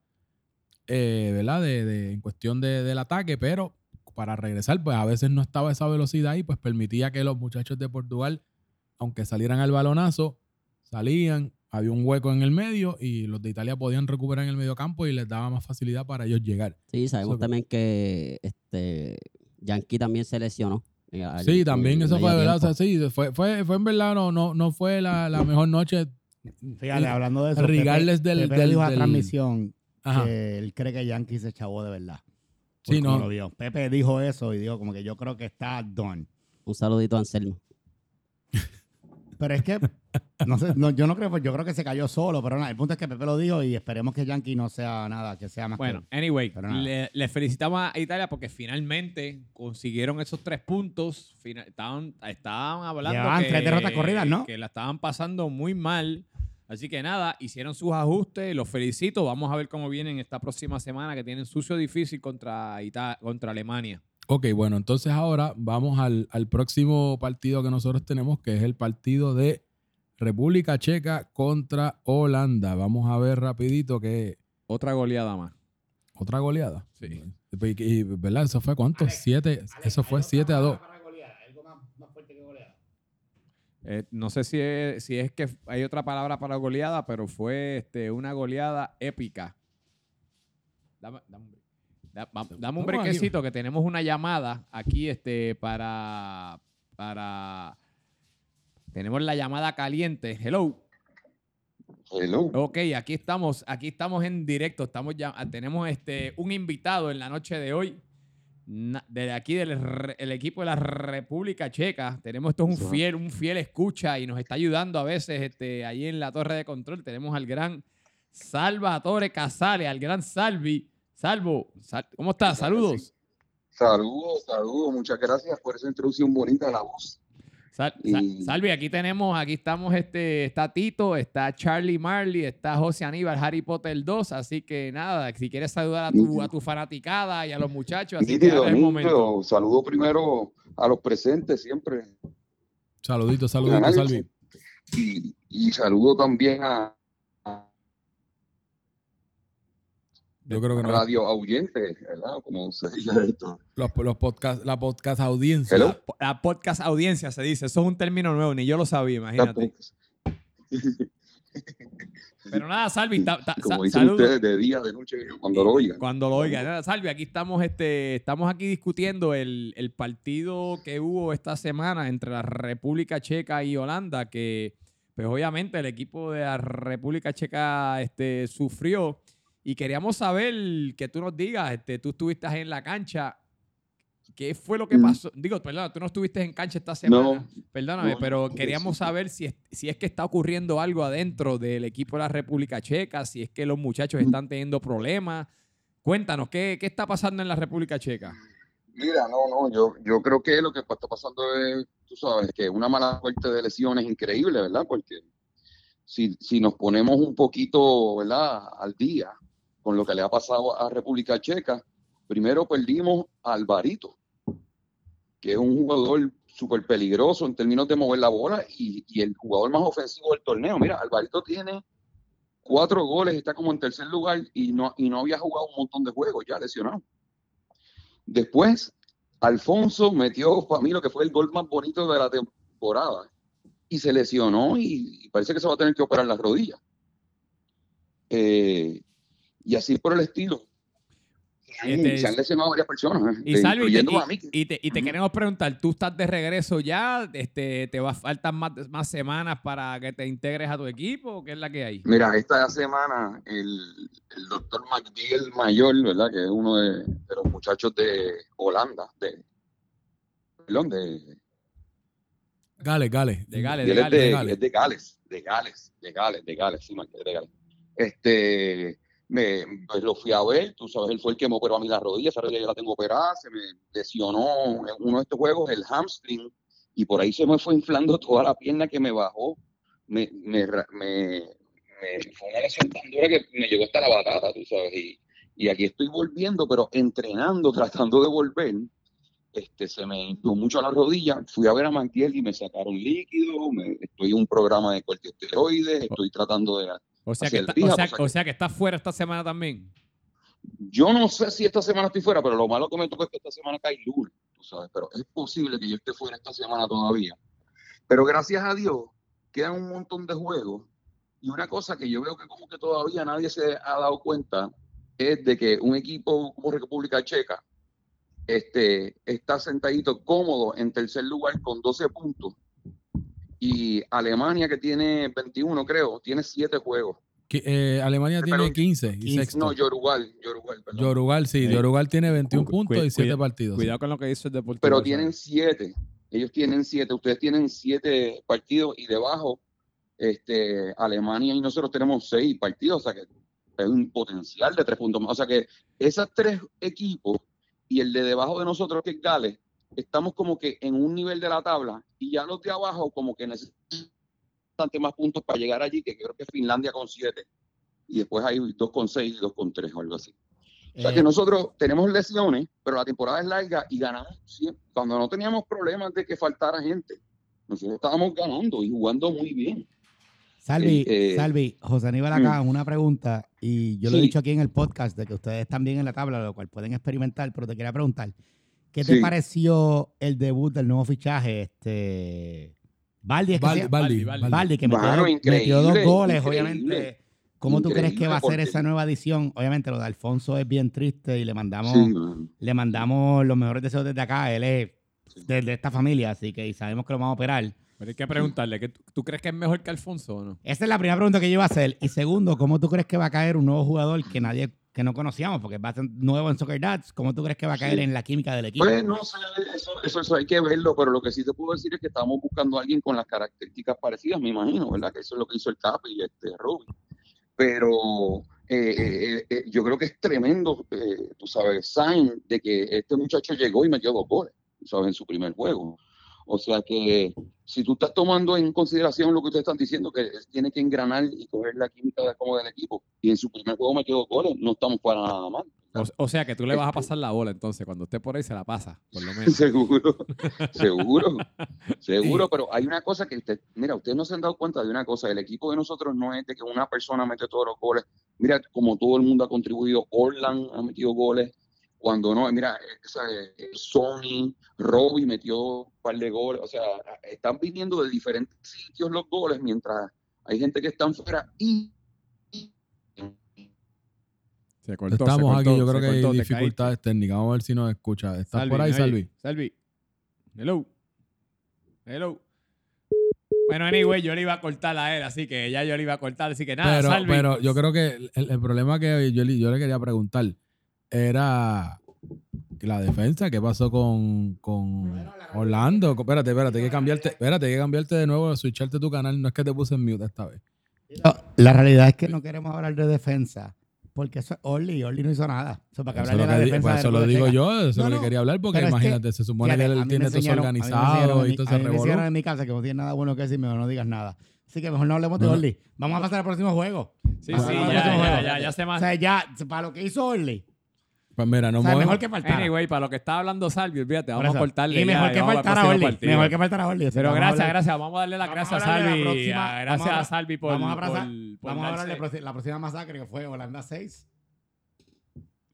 eh, ¿verdad? De, de- en cuestión de- del ataque, pero para regresar, pues a veces no estaba esa velocidad y pues permitía que los muchachos de Portugal, aunque salieran al balonazo, salían había un hueco en el medio y los de Italia podían recuperar en el medio campo y les daba más facilidad para ellos llegar. Sí, sabemos también que este Yankee también se lesionó. eh, al- Sí, en también el eso fue verdad. O sea, sí, fue, fue, fue en verdad, no, no, no fue la, la mejor noche. Fíjate, hablando de eso. regardless Pepe, del- Pepe del- dijo a del- transmisión Ajá. que él cree que Yankee se chavó de verdad. Sí, no. Lo. Pepe dijo eso y dijo como que yo creo que está done. Un saludito a Anselmo. Pero es que, no sé, no, yo no creo, pues yo creo que se cayó solo, pero nada, el punto es que Pepe lo dijo y esperemos que Yankee no sea nada, que sea más Bueno, que... anyway, le, le felicitamos a Italia porque finalmente consiguieron esos tres puntos. Fina- estaban, estaban hablando Llevaban que, tres derrotas corridas, ¿no? que la estaban pasando muy mal. Así que nada, hicieron sus ajustes. Los felicito. Vamos a ver cómo vienen esta próxima semana que tienen sucio difícil contra, Ita- contra Alemania. Ok, bueno, entonces ahora vamos al, al próximo partido que nosotros tenemos, que es el partido de República Checa contra Holanda. Vamos a ver rapidito que Otra goleada más. otra goleada. Sí. Y, y, ¿Verdad? ¿Eso fue cuánto? Siete. Eso fue 7 a 2. Eh, no sé si es, si es que hay otra palabra para goleada, pero fue este, una goleada épica. Dame, dame un dame brequecito que tenemos una llamada aquí este, para, para... Tenemos la llamada caliente. Hello. Hello. Ok, aquí estamos, aquí estamos en directo. Estamos ya, tenemos este, un invitado en la noche de hoy. Na- De aquí del el equipo de la República Checa. Tenemos esto es un fiel, un fiel escucha y nos está ayudando a veces este, ahí en la torre de control. Tenemos al gran Salvatore Casale, al gran Salvi. Salvo, Sal- ¿cómo estás? Saludos. Saludos, saludos. Muchas gracias por esa introducción bonita a la voz. Sal- Y- Salvi, aquí tenemos, aquí estamos, este, está Tito, está Charlie Marley, está José Aníbal, Harry Potter 2, así que nada, si quieres saludar a tu, a tu fanaticada y a los muchachos, así que Nítido, ahora es el momento. Saludo primero a los presentes siempre. Saludito, saludito, Salvi. Y, y saludo también a Yo creo que no. radio oyente, ¿verdad? Como se dice esto. Los, los podcast, la podcast audiencia. Hello. La podcast audiencia se dice, eso es un término nuevo, ni yo lo sabía, imagínate. Pero nada, Salvi, ta- ta- Como sa- dicen saludos. ustedes, de día, de noche, cuando lo oigan. Cuando lo oigan. Nada, Salvi, aquí estamos, este, estamos aquí discutiendo el, el partido que hubo esta semana entre la República Checa y Holanda, que pues obviamente el equipo de la República Checa este, sufrió. Y queríamos saber que tú nos digas, este, tú estuviste en la cancha, ¿qué fue lo que Mm. pasó? Digo, perdona, tú no estuviste en cancha esta semana. No, Perdóname, No, pero queríamos saber si es, si es que está ocurriendo algo adentro del equipo de la República Checa, si es que los muchachos están teniendo problemas. Cuéntanos, ¿qué, qué está pasando en la República Checa? Mira, no, no, yo, yo creo que lo que está pasando es, tú sabes, que una mala suerte de lesiones increíble, ¿verdad? Porque si, si nos ponemos un poquito, ¿verdad?, al día con lo que le ha pasado a República Checa, primero perdimos a Alvarito, que es un jugador súper peligroso en términos de mover la bola y, el jugador más ofensivo del torneo. Mira, Alvarito tiene cuatro goles, está como en tercer lugar y no, había jugado un montón de juegos ya lesionado. Después, Alfonso metió para mí lo que fue el gol más bonito de la temporada y se lesionó y, y parece que se va a tener que operar las rodillas. Eh, y así por el estilo. Se han- Este, se han lesionado varias personas, Y Salvi, y te, incluyendo y- a mí. y te- y te Ujú. queremos preguntar, ¿tú estás de regreso ya? Este, ¿Te va, faltan más, más semanas para que te integres a tu equipo? ¿Qué es la que hay? Mira, esta semana el, el doctor McDill Mayor, ¿verdad? Que es uno de, de los muchachos de Holanda, de, perdón, de, Gales, Gales. De Gales, de de, Gales. es de Gales, de Gales, de Gales, de Gales, sí, de Gales. Este, me, pues lo fui a ver, tú sabes, él fue el que me operó a mí la rodilla, esa rodilla ya la tengo operada, se me lesionó en uno de estos juegos el hamstring y por ahí se me fue inflando toda la pierna que me bajó, me, me, me, me- fue una lesión tan dura que me llegó hasta la batata, tú sabes, y, y aquí estoy volviendo, pero entrenando, tratando de volver, este, se me infló mucho la rodilla. Fui a ver a Mantiel y me sacaron líquido. me- estoy en un programa de corticosteroides. Estoy tratando de. O sea, que está- o sea- o sea que- fuera esta semana también. Yo no sé si esta semana estoy fuera, pero lo malo que me toca es que esta semana cae lunes, tú sabes. Pero es posible que yo esté fuera esta semana todavía. Pero gracias a Dios, quedan un montón de juegos Y una cosa que yo veo que como que todavía nadie se ha dado cuenta es de que un equipo como República Checa este, está sentadito cómodo en tercer lugar con 12 puntos. Y Alemania, que tiene 21, creo, tiene 7 juegos. Que, eh, Alemania Pero- tiene 15 y 15, sexto. No, Yorugal, Yorugal, perdón. Yorugal, sí, Sí. Yorugal tiene 21 Cu- puntos y cuida- 7 partidos. Cuidado con lo que dice el deportivo. pero tienen 7. Ellos tienen 7. Ustedes tienen 7 partidos y debajo este, Alemania y nosotros tenemos 6 partidos. O sea que es un potencial de 3 puntos más. O sea que esos tres equipos y el de debajo de nosotros, que es Gales, estamos como que en un nivel de la tabla y ya los de abajo como que necesitan bastante más puntos para llegar allí, que creo que Finlandia con 7. Y después hay 2 con 6 y 2 con 3 o algo así. O sea Eh, que nosotros tenemos lesiones, pero la temporada es larga y ganamos siempre. Cuando no teníamos problemas de que faltara gente, nosotros estábamos ganando y jugando muy bien. Salvi, Eh, eh, Salvi, José Aníbal acá, una pregunta, y yo lo he Sí. dicho aquí en el podcast, de que ustedes están bien en la tabla, lo cual pueden experimentar, pero te quería preguntar, ¿qué te Sí. pareció el debut del nuevo fichaje? Este, Baldi, es que Baldi? Baldi, Baldi, Baldi. Baldi, que metió, dos- increíble, metió dos goles, increíble. obviamente. ¿Cómo tú crees que va a ser esa nueva edición? Obviamente lo de Alfonso es bien triste y le mandamos, Sí, le mandamos los mejores deseos desde acá. Él es Sí. de, de esta familia, así que sabemos que lo vamos a operar. Pero hay que preguntarle, ¿que tú, tú crees que es mejor que Alfonso o no? Esa es la primera pregunta que yo iba a hacer. Y segundo, ¿cómo tú crees que va a caer un nuevo jugador que nadie que no conocíamos? Porque va a ser nuevo en Soccer Dads. ¿Cómo tú crees que va a caer Sí. en la química del equipo? Pues no sé, eso, eso, eso hay que verlo, pero lo que sí te puedo decir es que estamos buscando a alguien con las características parecidas, me imagino, ¿verdad? Que eso es lo que hizo el Capi y este Robin. Pero eh, eh, eh, yo creo que es tremendo, eh, tú sabes, sign de que este muchacho llegó y metió dos goles, tú sabes, en su primer juego. O sea que si tú estás tomando en consideración lo que ustedes están diciendo, que tiene que engranar y coger la química de, como del equipo, y en su primer juego metió dos goles, no estamos para nada mal. O, o sea, que tú le vas a Este- pasar la bola entonces. Cuando esté por ahí se la pasa, por lo menos. Seguro, seguro, seguro, pero hay una cosa que usted, mira, ustedes no se han dado cuenta de una cosa, el equipo de nosotros no es de que una persona mete todos los goles, mira, como todo el mundo ha contribuido, Orland ha metido goles, cuando no, mira, eh, Sony, Robbie metió un par de goles, o sea, están viniendo de diferentes sitios los goles, mientras hay gente que están fuera y... y- Se cortó, se Estamos cortó, aquí, yo creo que hay cortó, dificultades técnicas. Vamos a ver si nos escucha. ¿Estás por ahí, ¿me Salvi? Salvi. Hello. Hello. Bueno, anyway, yo le iba a cortar a él, así que ya yo le iba a cortar, así que nada, pero, Salvi. pero yo creo que el, el problema que yo, le- yo le quería preguntar era la defensa. ¿Qué pasó con, con Orlando? Espérate, espérate, hay que cambiarte, espérate, hay que cambiarte de nuevo, switcharte tu canal. No es que te puse en mute esta vez. No, la realidad es que no queremos hablar de defensa. Porque eso es Orly. y Orly no hizo nada. Eso para que Eso, de la defensa. pues de eso lo digo yo, eso es No, lo no, que quería hablar, porque pero es que, imagínate, se supone que a él tiene todo organizado y todo a mí me en mi casa que no tiene nada bueno que decir, mejor no digas nada. Así que mejor no hablemos de. Orly. Vamos a pasar al próximo juego. sí, sí, ya, ya, ya, ya, ya se O más. sea, ya, para lo que hizo Orly. Pues mira, no O sea, mejor que faltara. Anyway, para lo que estaba hablando Salvi, olvídate, vamos a cortarle Y mejor ya, que faltara Orly. Mejor que faltara Orly. Pero vamos gracias, hablar- gracias. Vamos a darle las gracias a Salvi. Gracias a- Salvi por, Vamos a abrazar- por- por Vamos a hablar de darse- proce- la próxima masacre que fue Holanda 6.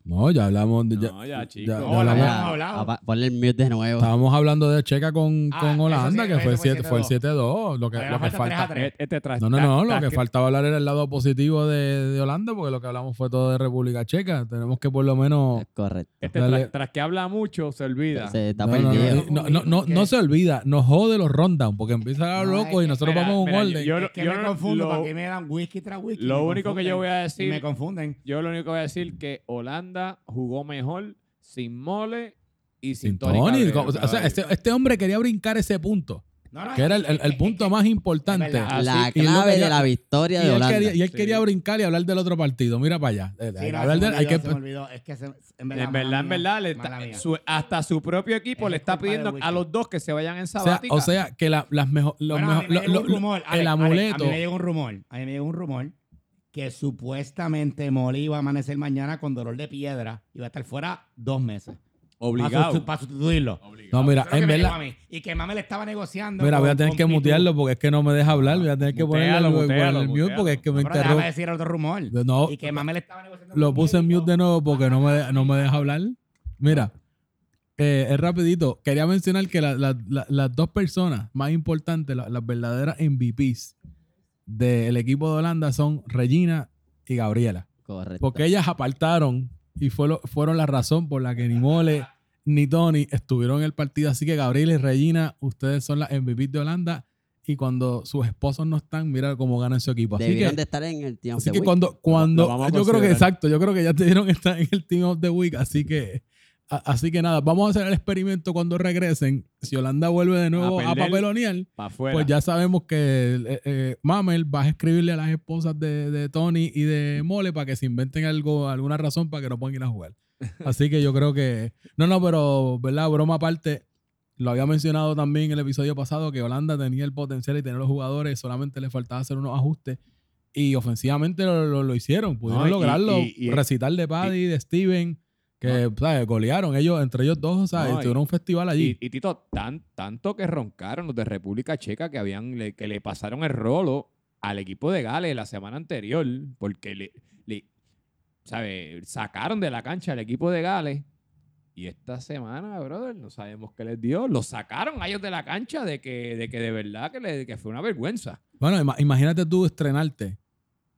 No, ya hablamos de. Ya, No, ya, chicos. ya- ya hablamos- hemos hablado. ponle el mute de nuevo. Estábamos hablando de Checa con, Ah, con Holanda, sí, que fue el fue 7, fue el 7-2. 7-2. Lo que, lo que falta 3 a falta. 3. Este tras- No, no, no, lo que faltaba hablar era el lado positivo de, de Holanda, porque lo que hablamos fue todo de República Checa. Tenemos que por lo menos. Es correcto. Este tras, tras que habla mucho, se olvida. Se está No, perdido. no, no, no, no se olvida, nos jode los rundown, porque empieza a hablar loco y que- nosotros mira, vamos a un mira, orden. yo- es que yo me confundo lo- porque me dan whisky tras whisky. Lo único que yo voy a decir, me confunden. yo lo único que voy a decir que Holanda jugó mejor sin Mole y sin, Sin Tony. Tony. Cabrera, o sea, este, este hombre quería brincar ese punto, No, no, que era el, el- el es- punto es- más importante. La clave quería- de la victoria Y de él, Holanda. quería, y él Sí. quería brincar y hablar del otro partido. Mira para allá. Eh, Sí, no, hablar se me del- hay que, se me olvidó. Es que se- en verdad, En verdad, en está- su- hasta su propio equipo Es le está pidiendo a los dos que se vayan en o sea, sabática. o sea, que la- las mejo- los Bueno, a mejo- mí me lo- llegó lo- un rumor, Alex, el Alex, amuleto. A mí me llegó un rumor. A mí me llegó un rumor que supuestamente Molly iba a amanecer mañana con dolor de piedra y va a estar fuera dos meses. Obligado. para sustituirlo. Obligado. No, mira, en verdad. Y que Mame le estaba negociando. Mira, voy a tener que Pitu. mutearlo porque es que no me deja hablar. Voy a tener que ponerle el, Mutealo, ponerle el mutealo, mute porque es que me No, pero déjame interrumpe. decir otro rumor. No, Y que Mame le estaba negociando. lo puse en mute de nuevo porque no me, no me deja hablar. Mira, eh, es rapidito. Quería mencionar que la- la- la- las dos personas más importantes, la- las verdaderas MVPs del equipo de Holanda son Regina y Gabriela. Correcto. Porque ellas apartaron y fue lo- fueron la razón por la que ni Mole ni Tony estuvieron en el partido. Así que Gabriela y Regina, ustedes son las MVP de Holanda. Y cuando sus esposos no están, mira cómo ganan su equipo. Así Debieron que, de estar en el tiempo. así que cuando, cuando a yo creo que exacto, yo creo que ya te dieron estar en el Team of the Week. Así que, así que nada, vamos a hacer el experimento cuando regresen. Si Holanda vuelve de nuevo a, papelonear, afuera. pues ya sabemos que eh, eh, Mamel va a escribirle a las esposas de, de Tony y de Mole para que se inventen algo, alguna razón para que no puedan ir a jugar. Así que yo creo que. No, no, pero, ¿verdad? Broma aparte. Lo había mencionado también en el episodio pasado que Holanda tenía el potencial y tenía los jugadores, solamente le faltaba hacer unos ajustes. Y ofensivamente lo, lo- lo hicieron, pudieron No, y- lograrlo. y- y- recital de Paddy, de Steven, que ¿sabes? golearon ellos, entre ellos dos, ¿sabes? No, y- tuvieron un festival allí. Y, y Tito, tan, tanto que roncaron los de República Checa que habían le- que le pasaron el rolo al equipo de Gales la semana anterior, porque le, le sacaron de la cancha al equipo de Gales. Y esta semana, brother, no sabemos qué les dio. Los sacaron a ellos de la cancha de que de, que de verdad que, le, que fue una vergüenza. Bueno, ima- imagínate tú estrenarte,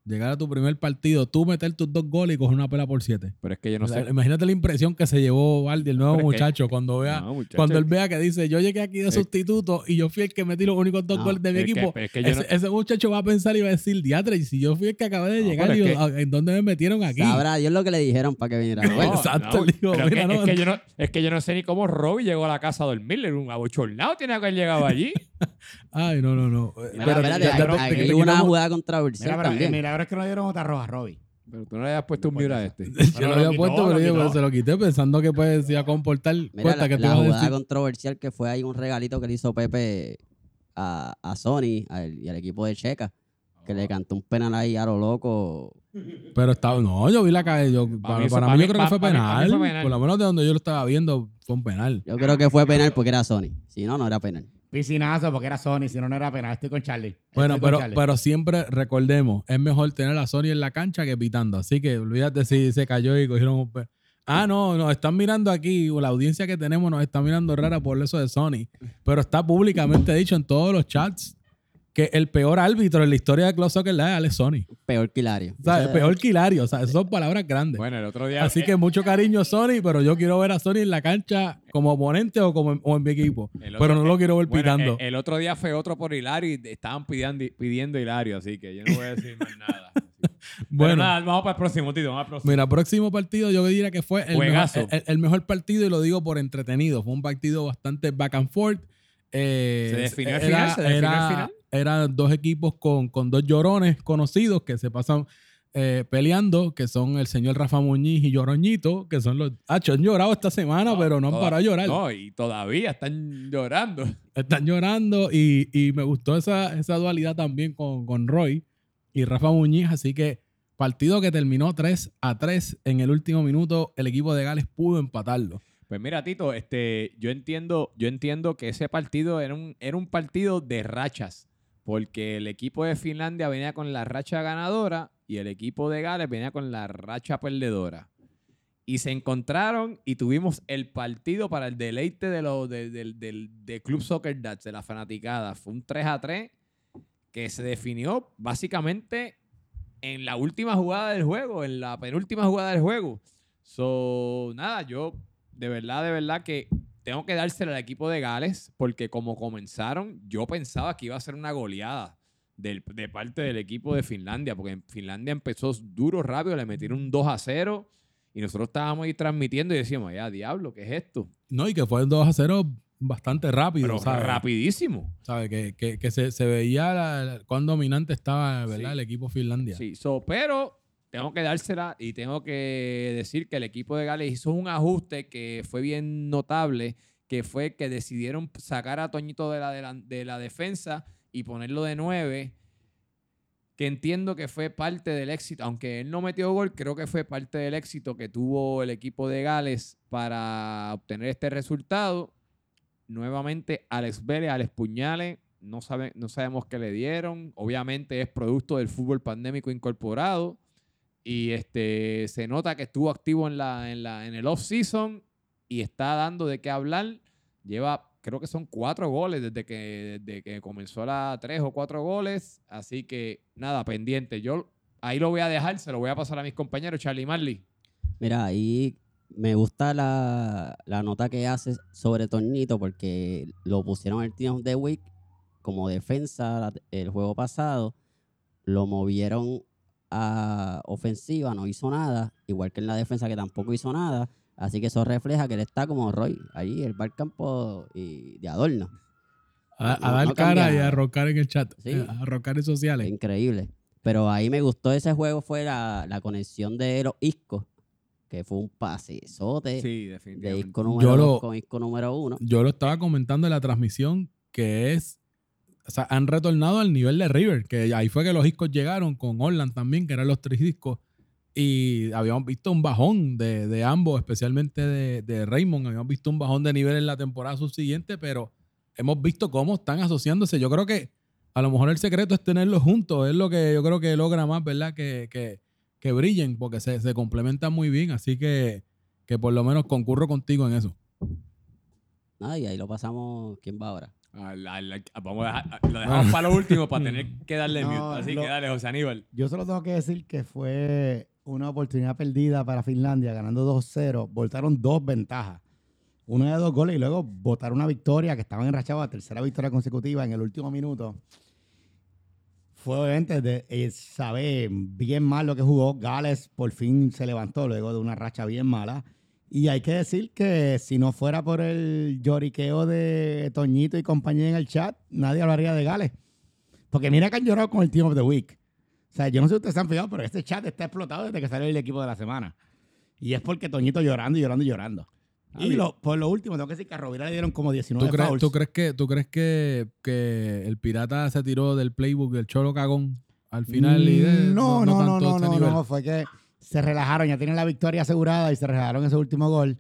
llegar a tu primer partido, tú meter tus dos goles y coger una pela por siete. Pero es que yo no sé. Imagínate la impresión que se llevó Valdi, el nuevo Pero es que- muchacho, cuando vea, No, muchacho, cuando él vea que dice, yo llegué aquí de Es- sustituto y yo fui el que metí los únicos dos No, goles de mi es que- equipo. es que yo ese, no- ese muchacho va a pensar y va a decir, diatre, y si yo fui el que acabé de No, llegar, es digo, "Ah, ¿en dónde me metieron aquí? Sabrá Dios lo que le dijeron para que viniera. No, Bueno, exacto, es mira, que- es, yo no, es que yo no sé ni cómo Robbie llegó a la casa a dormir. Era un abochornado, tiene que haber llegado allí. Ay, no, no, no. Mira, Pero espérate, ya- ya aquí- te- aquí te hubo una jugada controversial Mira, el también. milagro es que no dieron otra roja, Robbie. Pero tú no le habías puesto un mute a este. Yo Pero lo lo había quitó, puesto, lo pero yo pues, se lo quité pensando que pues se iba a comportar. Mira, Cuenta la, que te la jugada decir. controversial que fue ahí un regalito que le hizo Pepe a, a Sony y al equipo de Checa, que le cantó un penal ahí a lo loco. Pero estaba, no, yo vi la calle. Yo, para, eso- para para mí, yo creo que fue penal. fue. Por lo menos de donde yo lo estaba viendo, fue un penal. Yo creo que fue penal porque era Sony. Si no, no era penal. Piscinazo porque era Sony, si no, no era penal. Estoy con Charlie. Bueno, Estoy pero, Charlie. pero siempre recordemos, es mejor tener a Sony en la cancha que pitando. Así que olvídate si se cayó y cogieron un pe- Ah, no, nos están mirando aquí, o la audiencia que tenemos nos está mirando rara por eso de Sony. Pero está públicamente dicho en todos los chats que el peor árbitro en la historia de Close Soccer Live es Sony. Peor que Hilario. O sea, peor que Hilario. O sea, esas son palabras grandes. Bueno, el otro día. Así que mucho cariño Sony, pero yo quiero ver a Sony en la cancha como oponente o como en, o en mi equipo. El pero no lo quiero ver Bueno, pitando. el, el otro día fue otro por Hilario y estaban pidiendo, pidiendo Hilario, así que yo no voy a decir más nada. Bueno, nada, vamos para el próximo, Tito, vamos al próximo. mira, próximo partido yo diría que fue el mejor, el- el mejor partido y lo digo por entretenido. Fue un partido bastante back and forth. Eh, ¿Se definió el era- final? ¿Se definió el era- final? Eran dos equipos con, con dos llorones conocidos que se pasan eh, peleando, que son el señor Rafa Muñiz y Lloroñito, que son los... Ah, han llorado esta semana, pero no han Toda- parado de llorar. No, y todavía están llorando. Están llorando y, y me gustó esa, esa dualidad también con, con Roy y Rafa Muñiz. Así que partido que terminó 3 a 3 en el último minuto, el equipo de Gales pudo empatarlo. Pues mira, Tito, este, yo entiendo, yo entiendo que ese partido era un, era un partido de rachas, porque el equipo de Finlandia venía con la racha ganadora y el equipo de Gales venía con la racha perdedora. Y se encontraron y tuvimos el partido para el deleite de del- de Club Soccer Dats, de la fanaticada. Fue un 3 a 3 que se definió básicamente en la última jugada del juego, en la penúltima jugada del juego. So, nada, yo de verdad, de verdad que tengo que dársela al equipo de Gales porque como comenzaron, yo pensaba que iba a ser una goleada del- de parte del equipo de Finlandia, porque en Finlandia empezó duro, rápido, le metieron un 2 a 0 y nosotros estábamos ahí transmitiendo y decíamos, ya, diablo, ¿qué es esto? No, y que fue el 2 a 0 bastante rápido, Pero ¿sabes? rapidísimo. ¿Sabes? Que, que- que se, se veía la- la- cuán dominante estaba ¿verdad? Sí. el equipo Finlandia. Sí, so, pero tengo que dársela y tengo que decir que el equipo de Gales hizo un ajuste que fue bien notable, que fue que decidieron sacar a Toñito de la, de la, de la defensa y ponerlo de nueve, que entiendo que fue parte del éxito, aunque él no metió gol, creo que fue parte del éxito que tuvo el equipo de Gales para obtener este resultado. Nuevamente, Alex Vélez, Alex Puñales, no, sabe, no sabemos qué le dieron. Obviamente es producto del fútbol pandémico incorporado. Y este, se nota que estuvo activo en, la, en, la, en el off-season y está dando de qué hablar. Lleva, creo que son cuatro goles desde que, desde que comenzó la tres o cuatro goles. Así que nada, pendiente. Yo ahí lo voy a dejar, se lo voy a pasar a mis compañeros, Charlie Marley. Mira, ahí me gusta la, la nota que hace sobre Tornito porque lo pusieron el Team of the Week como defensa el juego pasado. Lo movieron a ofensiva, no hizo nada, igual que en la defensa que tampoco hizo nada. Así que eso refleja que él está como Roy, ahí, él va al campo y de adorno. A, a No- dar no cara y a rocar en el chat. Sí. eh, A rocar en sociales. Increíble. Pero ahí me gustó ese juego, fue la, la conexión de los Iscos, que fue un pasesote Sí, de. Isco número Yo lo- 2 con Isco número 1. Yo lo estaba comentando en la transmisión que es. Han retornado al nivel de River, que ahí fue que los discos llegaron con Orland también, que eran los tres discos. Y habíamos visto un bajón de, de ambos, especialmente de, de Raymond. Habíamos visto un bajón de nivel en la temporada subsiguiente, pero hemos visto cómo están asociándose. Yo creo que a lo mejor el secreto es tenerlos juntos. Es lo que yo creo que logra más, ¿verdad? Que, que, que brillen, porque se, se complementan muy bien. Así que, que por lo menos concurro contigo en eso. Nada, y ahí lo pasamos. ¿Quién va ahora? Al- al- al- vamos a dejar- lo dejamos para lo último para tener que darle No, mute. Así lo- que dale, José Aníbal. Yo solo tengo que decir que fue una oportunidad perdida para Finlandia, ganando 2-0. Voltaron dos ventajas. Uno de dos goles y luego votaron una victoria que estaban enrachados a tercera victoria consecutiva en el último minuto. Fue obviamente de eh, saber bien mal lo que jugó. Gales por fin se levantó luego de una racha bien mala. Y hay que decir que si no fuera por el lloriqueo de Toñito y compañía en el chat, nadie hablaría de Gales. Porque mira que han llorado con el Team of the Week. O sea, yo no sé si ustedes se han fijado, pero este chat está explotado desde que salió el equipo de la semana. Y es porque Toñito llorando y llorando y llorando. Ah, y lo- por lo último, tengo que decir que a Rovira le dieron como 19 ¿Tú crees, tú crees que, tú crees que, que el pirata se tiró del playbook del Cholo Cagón al final? y de- Mm, no, no, no, no, ese no, nivel? no, fue que se relajaron, ya tienen la victoria asegurada y se relajaron ese último gol.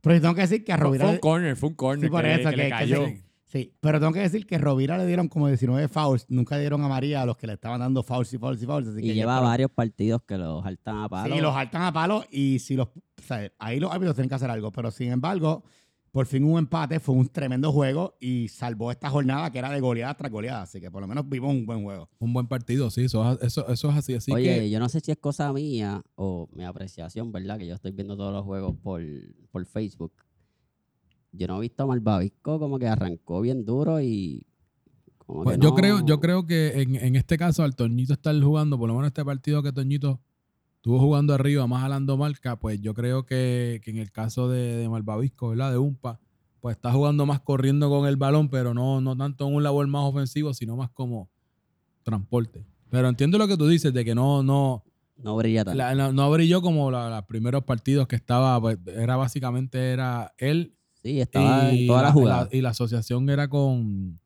Pero yo tengo que decir que a Fue, Rovira... fue un le- corner, fue un corner Sí, por que, eso, que le que- que cayó. se- Sí, pero tengo que decir que a Rovira le dieron como 19 fouls. Nunca dieron a María a los que le estaban dando fouls y fouls y fouls. Así Y que lleva varios partidos que los saltan a palo. Sí, los saltan a palo y si los. o sea, ahí los árbitros tienen que hacer algo. Pero sin embargo, por fin un empate, fue un tremendo juego y salvó esta jornada que era de goleada tras goleada. Así que por lo menos vimos un buen juego. Un buen partido, sí, eso, eso, eso es así. Así Oye, que yo no sé si es cosa mía o mi apreciación, ¿verdad? Que yo estoy viendo todos los juegos por, por Facebook. Yo no he visto a Malvavisco como que arrancó bien duro y. Como pues, que yo no- creo, yo creo que en, en este caso al Toñito estar jugando, por lo menos este partido que Toñito estuvo jugando arriba, más jalando marca, pues yo creo que, que en el caso de, de Malvavisco, ¿verdad? De Umpa, pues está jugando más corriendo con el balón, pero no, no tanto en un labor más ofensivo, sino más como transporte. Pero entiendo lo que tú dices, de que no, no, No brilla tanto. la- no, no brilló como la- los primeros partidos que estaba, pues, era básicamente era él Sí, estaba y en todas la, las jugadas. la- y la asociación era con.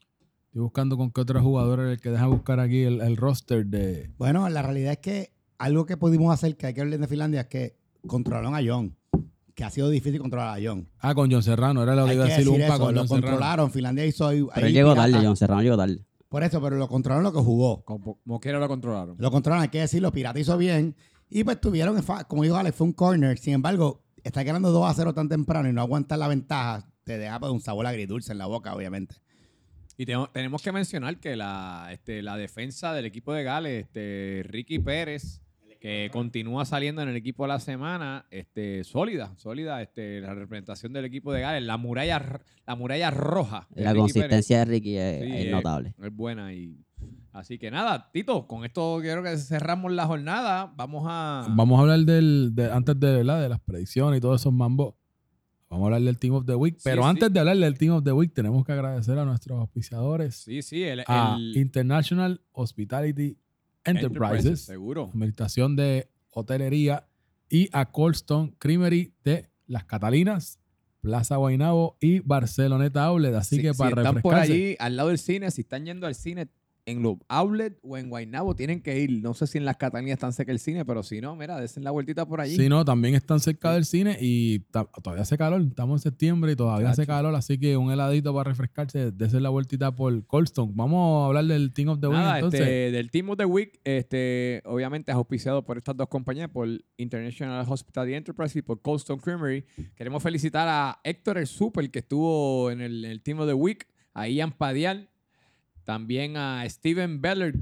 Estoy buscando con qué otro jugador era el que deja buscar aquí el, el roster de. Bueno, la realidad es que algo que pudimos hacer, que hay que hablar de Finlandia, es que controlaron a John. Que ha sido difícil controlar a John. Ah, con John Serrano, era lo que iba a decir decir Umpa eso, con lo John Serrano. controlaron. Finlandia hizo ahí. Pero ahí él llegó pirata. tarde, John Serrano llegó tarde. Por eso, pero lo controlaron lo que jugó. Como, como quiera lo controlaron. Lo controlaron, hay que decirlo. Pirata hizo bien. Y pues tuvieron, como dijo Alex, fue un corner. Sin embargo, está ganando 2 a 0 tan temprano y no aguantar la ventaja, te deja pues, un sabor agridulce en la boca, obviamente. Y tengo- tenemos que mencionar que la, este, la defensa del equipo de Gales, este, Ricky Pérez, que continúa saliendo en el equipo de la semana, este, sólida, sólida, este, la representación del equipo de Gales, la muralla, la muralla roja. La Ricky Pérez. consistencia de Ricky es, Sí, es es- notable. Es buena y así que nada, Tito, con esto quiero que cerramos la jornada. Vamos a Vamos a hablar del. de- antes de, ¿verdad? de las predicciones y todos esos mambos. Vamos a hablar del Team of the Week. Pero sí. antes de hablar del Team of the Week, tenemos que agradecer a nuestros auspiciadores. Sí, sí, el, a el- International Hospitality Enterprises. seguro. Administración de Hotelería y a Colston Creamery de Las Catalinas, Plaza Guaynabo y Barceloneta Outlet. Así Si- que si para están por allí al lado del cine, si están yendo al cine, en los outlets o en Guaynabo tienen que ir. No sé si en las Catalías están cerca del cine, pero si no, mira, desen la vueltita por allí. Sí, no, también están cerca del cine y todavía hace calor. Estamos en septiembre y todavía hace calor, así que un heladito para refrescarse, de la vueltita por Colston. Vamos a hablar del Team of the Week Nada, entonces. este, del Team of the Week, este, obviamente es auspiciado por estas dos compañías, por International Hospitality Enterprise y por Coldstone Creamery. Queremos felicitar a Héctor el Super, que estuvo en el, en el Team of the Week, a Ian Padial, también a Steven Beller,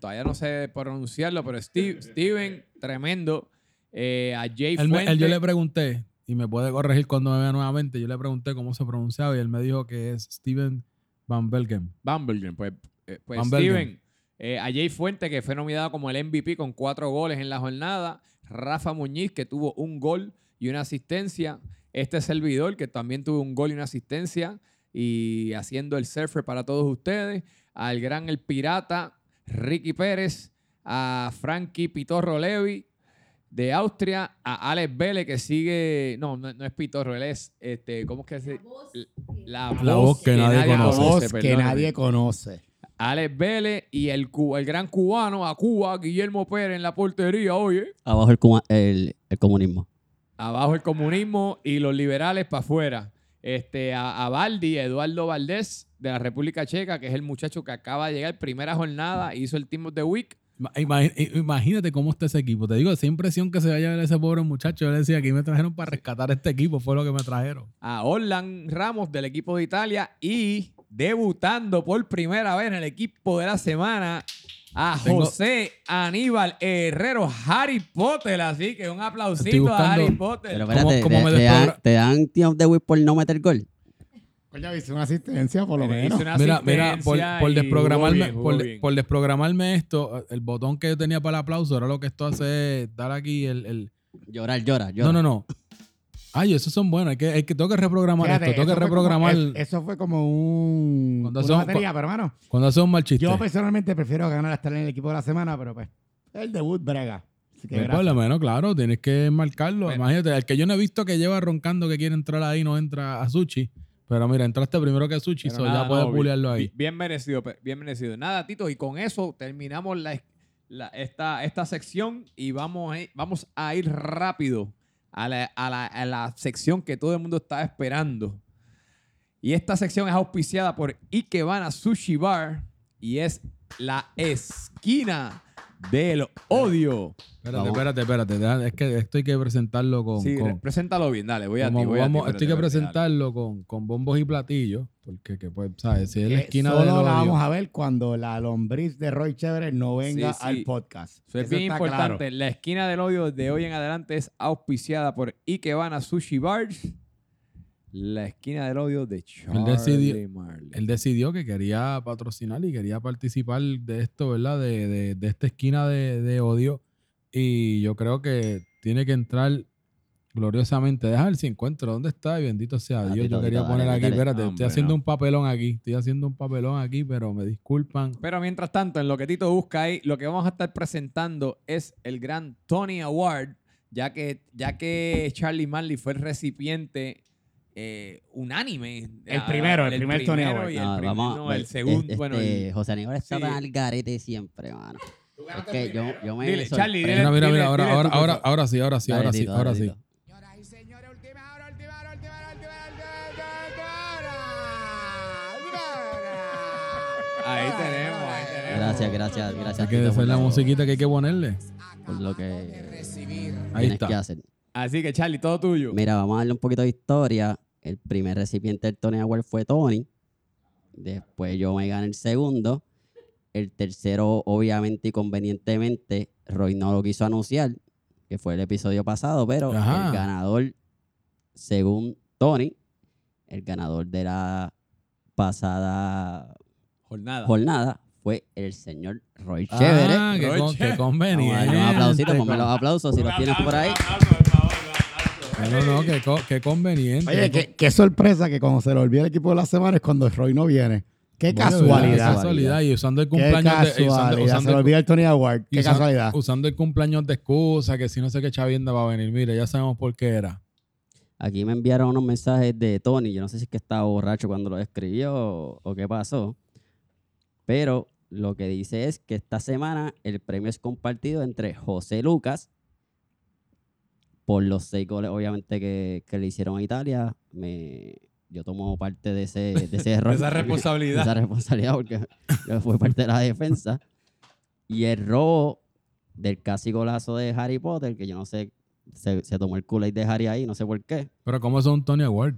todavía no sé pronunciarlo, pero Steve, Steven, tremendo, eh, a Jay Él Fuente. él- yo le pregunté, y me puede corregir cuando me vea nuevamente, yo le pregunté cómo se pronunciaba y él me dijo que es Steven Van Belgen. Bambergen, pues, eh, pues Van Belgen. Steven, eh, a Jay Fuente, que fue nominado como el MVP con cuatro goles en la jornada, Rafa Muñiz, que tuvo un gol y una asistencia, este servidor, que también tuvo un gol y una asistencia, y haciendo el surfer para todos ustedes, al gran El Pirata, Ricky Pérez, a Frankie Pitorro Levi, de Austria, a Alex Vélez, que sigue, no, no, no es Pitorro, él es, este, ¿cómo es que se La voz, La voz que nadie conoce. Voz que nadie conoce. Alex Vélez y el, el gran cubano a Cuba, Guillermo Pérez en la portería, oye. Abajo el, cuma- el, el comunismo. Abajo el comunismo y los liberales para afuera. Este, a, a Baldi, Eduardo Valdés de la República Checa, que es el muchacho que acaba de llegar primera jornada, hizo el Team of the Week. Imagínate cómo está ese equipo. Te digo, esa impresión que se vaya a ver ese pobre muchacho. Yo le decía, aquí me trajeron para rescatar este equipo, fue lo que me trajeron. A Orlan Ramos del equipo de Italia y debutando por primera vez en el equipo de la semana a Tengo- José Aníbal Herrero Harry Potter. Así que un aplausito a Harry Potter. Pero ¿Cómo- espérate, cómo te, me te dan, te dan Team of the Week por no meter gol. Coño, hice una asistencia por lo menos. Mira, mira, por, desprogramarme, bien, por, de- bien. por desprogramarme esto, el botón que yo tenía para el aplauso, ahora lo que esto hace es dar aquí el. el- Llorar, llora, llora. No, no, no. Ay, esos son buenos. Hay que, hay que, tengo que reprogramar Fíjate, esto. Tengo que eso fue como- reprogramar es- eso fue como un, Cuando una son- batería, pero hermano, cuando hace un mal chiste. yo personalmente prefiero ganar estar en el equipo de la semana, pero pues, el debut brega. Así que Pues, por lo menos, claro, tienes que marcarlo. Bueno. Imagínate, el que yo no he visto que lleva roncando que quiere entrar ahí no entra a Sushi. Pero mira, entraste primero que Sushi, so nada, ya puedes no, ahí. Bien merecido, bien merecido. Nada, Tito, y con eso terminamos la, la- esta, esta sección y vamos a, ir- vamos a ir rápido a la, a la- a la sección que todo el mundo está esperando. Y esta sección es auspiciada por Ikebana Sushi Bar y es la esquina del odio. Espérate, Vamos. espérate, espérate. deja- Es que esto hay que presentarlo con. Sí, con- preséntalo bien, dale, voy a como ti, voy a ti, vamos- esto hay que espérate, dale. presentarlo con, con bombos y platillos. Porque, que, pues, ¿sabes? Si es la Que esquina solo del la odio. vamos a ver cuando la lombriz de Roy Chévere no venga Sí, sí. al podcast. Eso es Eso bien está importante. claro. La esquina del odio de hoy en adelante es auspiciada por Ikebana Sushi Bars. La esquina del odio de Charlie decidió- Marley. Él decidió que quería patrocinar y quería participar de esto, ¿verdad? De, de- de esta esquina de, de odio. Y yo creo que tiene que entrar gloriosamente. Deja ver si encuentro dónde está y bendito sea Dios. Yo quería poner dale, aquí, dale. espérate, Hombre, estoy haciendo no. un papelón aquí. Estoy haciendo un papelón aquí, pero me disculpan. Pero mientras tanto, en lo que Tito busca ahí, lo que vamos a estar presentando es el gran Tony Award, ya que, ya que Charlie Marley fue el recipiente eh, unánime. El Ah, primero, el primer Tony Award. Y el, No, prim- vamos, no, el segundo. este, bueno, el- José Aníbal está sí. tan al garete siempre, mano. Es que yo, yo me Dile, Charlie, dile- Mira, mira, dile- mira, ahora, dile ahora, ahora, ahora sí, ahora sí, ahora sí, ahora sí. Tito. Señoras y señores, última hora, última hora, última hora, última hora, última hora. Ahí tenemos, ahí tenemos. Gracias, gracias, gracias. Hay que hacer la musiquita que hay que ponerle. Por lo que. Ahí tienes está. que hacer. Así que, Charlie, todo tuyo. Mira, vamos a darle un poquito de historia. El primer recipiente del Tony Award fue Tony. Después yo me gané el segundo. El tercero, obviamente y convenientemente, Roy no lo quiso anunciar, que fue el episodio pasado, pero Ajá. el ganador, según Tony, el ganador de la pasada Jornada. jornada fue el señor Roy Chévere. Ah, qué, Roy con- qué conveniente. un aplausito, ponme los aplausos si los tienes por ahí. No, no, no, qué, qué conveniente. Oye, qué, qué sorpresa que cuando se le olvida el equipo de la semana es cuando Roy no viene. Qué Bueno, Qué casualidad. casualidad. Y usando el Qué cumpleaños de. usando- casualidad. usando se le el- olvida el Tony Award. Qué casualidad. Usando el cumpleaños de excusa, que si no sé qué chavienda va a venir. Mire, ya sabemos por qué era. Aquí me enviaron unos mensajes de Tony. Yo no sé si es que estaba borracho cuando lo escribió o, o qué pasó. Pero lo que dice es que esta semana el premio es compartido entre José Lucas por los seis goles, obviamente, que, que le hicieron a Italia. Me, yo tomo parte de ese, de ese error. Esa responsabilidad. Esa responsabilidad porque yo fui parte de la defensa. Y el robo del casi golazo de Harry Potter, que yo no sé, se, se tomó el Kool-Aid de Harry ahí, no sé por qué. Pero ¿cómo son Tony Award?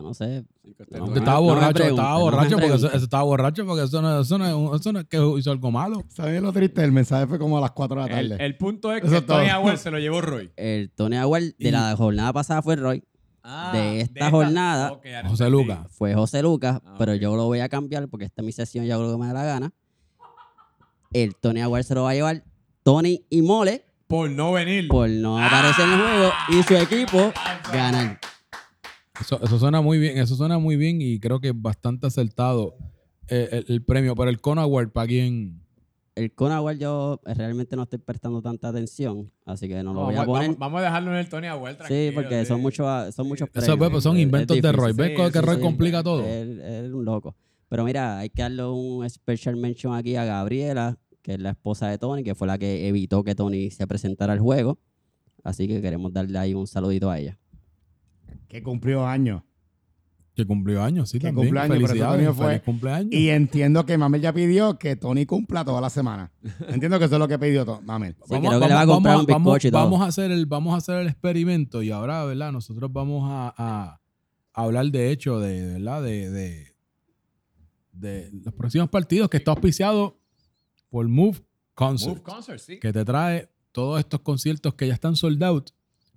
Yo no sé. Que estaba borracho, estaba borracho porque eso, estaba borracho porque eso no, eso no es un- eso no es que hizo algo malo. ¿Sabes lo triste? El mensaje fue como a las 4 de la El, tarde. el punto es Eso que todo. Tony Howard se lo llevó Roy. El Tony Award de la jornada pasada fue Roy, Ah, De esta jornada, José. Lucas. fue José Lucas, Ah, pero yo lo voy a cambiar porque esta es mi sesión, yo hago lo que me da la gana. El Tony Award se lo va a llevar Tony y Mole Por no venir. por no aparecer en el juego y su equipo ganan. Eso, eso suena muy bien, eso suena muy bien y creo que es bastante acertado eh, el, el premio. Pero el Cono Award, ¿para quién? El Con Award yo realmente no estoy prestando tanta atención, así que no lo voy vamos, a poner. vamos- vamos a dejarlo en el Tony Howard. Sí, porque son muchos, son muchos Eso premios. pues, son inventos es de Roy. ¿Ves Sí, que Roy sí. complica todo? Él, él es un loco. Pero mira, hay que darle un special mention aquí a Gabriela, que es la esposa de Tony, que fue la que evitó que Tony se presentara al juego. Así que queremos darle ahí un saludito a ella. Que cumplió años. Que cumplió años, sí, Que también. cumpleaños, pero eso Felicidades, también fue- feliz cumpleaños. Y entiendo que Mamel ya pidió que Tony cumpla toda la semana. Entiendo que eso es lo que pidió Mamel. Sí, va a un vamos- a hacer el, vamos a hacer el experimento y ahora, ¿verdad? Nosotros vamos a, a- a hablar de hecho de, ¿verdad? De, de, de los próximos partidos que está auspiciado por Move Concert, Move Concert, sí. que te trae todos estos conciertos que ya están sold out.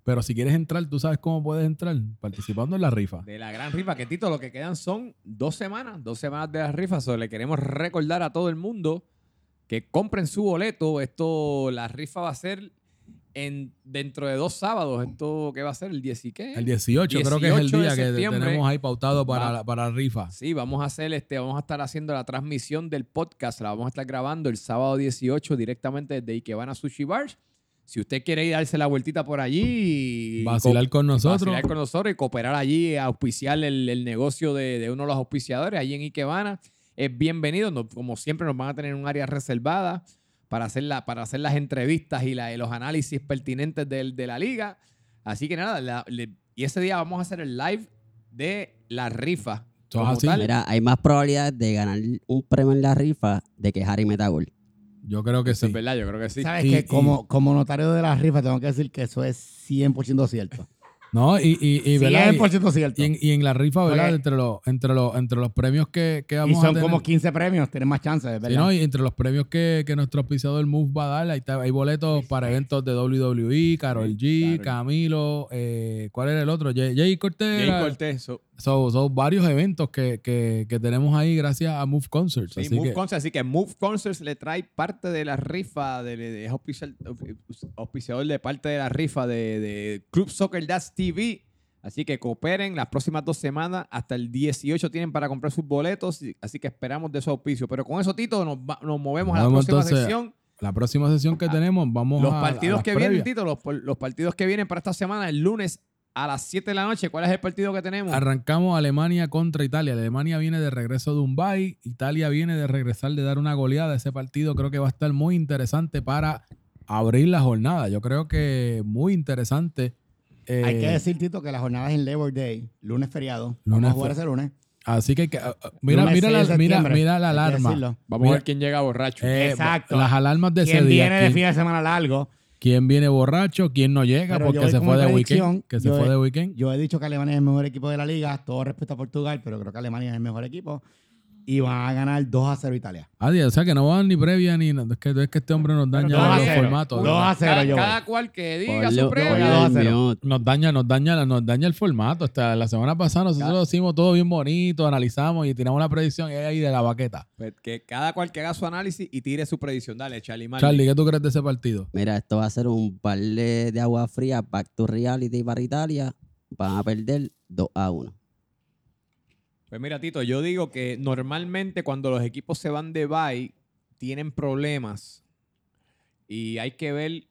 Pero si quieres entrar, tú sabes cómo puedes entrar, participando en la rifa. De la gran rifa, que Tito, lo que quedan son dos semanas, dos semanas de la rifa. So, le queremos recordar a todo el mundo que compren su boleto. Esto, la rifa va a ser en, dentro de dos sábados. Esto, ¿qué va a ser? ¿El 10 y qué? El 18, creo que es el 18 día que tenemos ahí pautado para, Va. la, para la rifa. Sí, vamos a hacer este, vamos a estar haciendo la transmisión del podcast, la vamos a estar grabando el sábado 18 directamente desde Ikebana Sushi Bars. Si usted quiere ir a darse la vueltita por allí y Vacilar con nosotros. vacilar con nosotros y cooperar allí, a auspiciar el, el negocio de, de uno de los auspiciadores allí en Ikebana, es bienvenido. No- como siempre, nos van a tener un área reservada para hacer, la- para hacer las entrevistas y, la- y los análisis pertinentes de, la liga. Así que nada, la- le- y ese día vamos a hacer el live de la rifa. Mira, hay más probabilidades de ganar un premio en la rifa de que Harry meta gol. Yo creo que Eso sí. es verdad, yo creo que sí. ¿Sabes Y- que y- como, como notario de la rifa tengo que decir que eso es 100% cierto. No, y, y, y, ¿verdad? Y- 100% cierto. Y en, y en la rifa, ¿verdad? Porque- Entre los, entre los, entre los premios que, que Y vamos a son tener. como 15 premios, tienes más chances, Sí, ¿verdad? ¿no? Y entre los premios que, que nuestro auspiciador Move va a dar, ahí está- hay boletos para eventos de WWE, Carol G, Karol. Camilo, eh, ¿cuál era el otro? Jay, Jay Cortez. Jay Cortés. so- So- son varios eventos que, que, que tenemos ahí gracias a Move Concerts. sí, así Move que, Concerts, así que Move Concerts le trae parte de la rifa, de, de- es auspiciador de parte de la rifa de, de Club Soccer Dash TV. Así que cooperen las próximas dos semanas. Hasta el 18 tienen para comprar sus boletos. Así que esperamos de su auspicio. Pero con eso, Tito, nos, va- nos movemos a la próxima entonces sección. la próxima sesión que tenemos, vamos Los a. a partidos que vienen. Tito, los, los partidos que vienen para esta semana, el lunes a las 7 de la noche. ¿Cuál es el partido que tenemos? Arrancamos Alemania contra Italia. Alemania viene de regreso de un bye. Italia viene de regresar de dar una goleada. Ese partido creo que va a estar muy interesante para abrir la jornada. Yo creo que muy interesante. Eh, Hay que decir, Tito, que la jornada es en Labor Day, lunes feriado. Lunes Vamos a jugar ese lunes. Así que, hay que- ah, ah, mira, mira, 6 la, mira, mira la alarma. Vamos a ver quién llega borracho. eh, Exacto. Las alarmas de ese ¿Quién día. viene de ¿Quién, fin de semana largo? quién viene borracho? ¿Quién no llega Pero porque se fue de weekend? Que se fue he- de weekend. Yo he dicho que Alemania es el mejor equipo de la liga. Todo respeto a Portugal, pero creo que Alemania es el mejor equipo. Y van a ganar 2 a 0 Italia. Ah, o sea que no van ni previa ni nada. Es que, es que este hombre nos daña los cero. formatos. Dos a cero, cada, yo voy. cada cual que diga su previa. ponle dos a un cero. mute. Nos daña, nos daña, nos daña el formato. Hasta la semana pasada nosotros Cada- hicimos todo bien bonito, analizamos y tiramos la predicción y ahí de la baqueta. Pues que cada cual que haga su análisis y tire su predicción. Dale, Charlie Marley. Charlie, ¿qué tú crees de ese partido? Mira, esto va a ser un par de, de agua fría, back to reality para Italia. Van a perder 2 a 1. Pues mira, Tito, yo digo que normalmente cuando los equipos se van de bye, tienen problemas. Y hay que ver.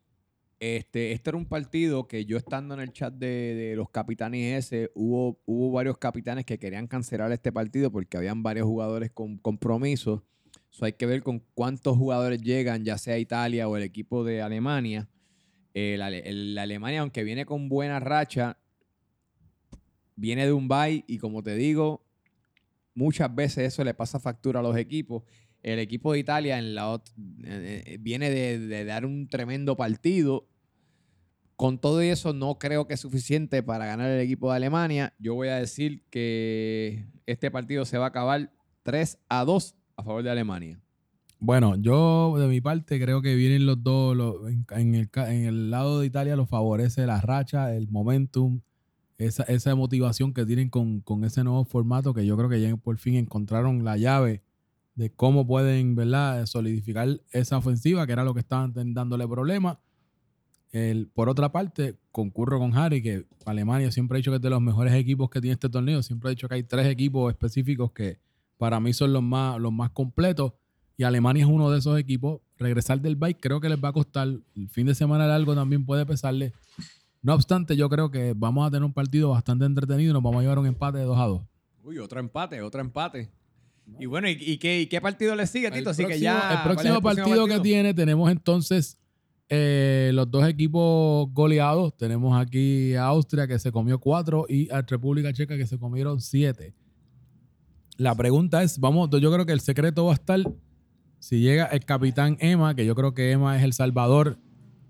Este, este era un partido que yo estando en el chat de, de los capitanes ese, hubo, hubo varios capitanes que querían cancelar este partido porque habían varios jugadores con compromisos. So hay que ver con cuántos jugadores llegan, ya sea Italia o el equipo de Alemania. El- la Alemania, aunque viene con buena racha, viene de un bye y como te digo, muchas veces eso le pasa factura a los equipos. El equipo de Italia en la eh, eh, viene de, dar un tremendo partido. Con todo eso, no creo que es suficiente para ganar el equipo de Alemania. Yo voy a decir que este partido se va a acabar 3 a 2 a favor de Alemania. Bueno, yo de mi parte creo que vienen los dos, en, el, en el lado de Italia los favorece la racha, el momentum, esa, esa motivación que tienen con, con ese nuevo formato que yo creo que ya por fin encontraron la llave de cómo pueden, ¿verdad?, solidificar esa ofensiva, que era lo que estaban dándole problemas. El, por otra parte, concurro con Harry, que Alemania siempre ha dicho que es de los mejores equipos que tiene este torneo. Siempre ha dicho que hay tres equipos específicos que para mí son los más, los más completos. Y Alemania es uno de esos equipos. Regresar del bike creo que les va a costar. El fin de semana largo también puede pesarle. No obstante, yo creo que vamos a tener un partido bastante entretenido y nos vamos a llevar un empate de 2 a 2. Uy, otro empate, otro empate. Y bueno, ¿y, y qué, y qué partido le sigue, Tito? El Así que ya. el ¿cuál es próximo partido que tiene tenemos entonces eh, los dos equipos goleados. Tenemos aquí a Austria que se comió cuatro y a República Checa que se comieron siete. La pregunta es, vamos, yo creo que el secreto va a estar si llega el capitán Emma, que yo creo que Emma es el salvador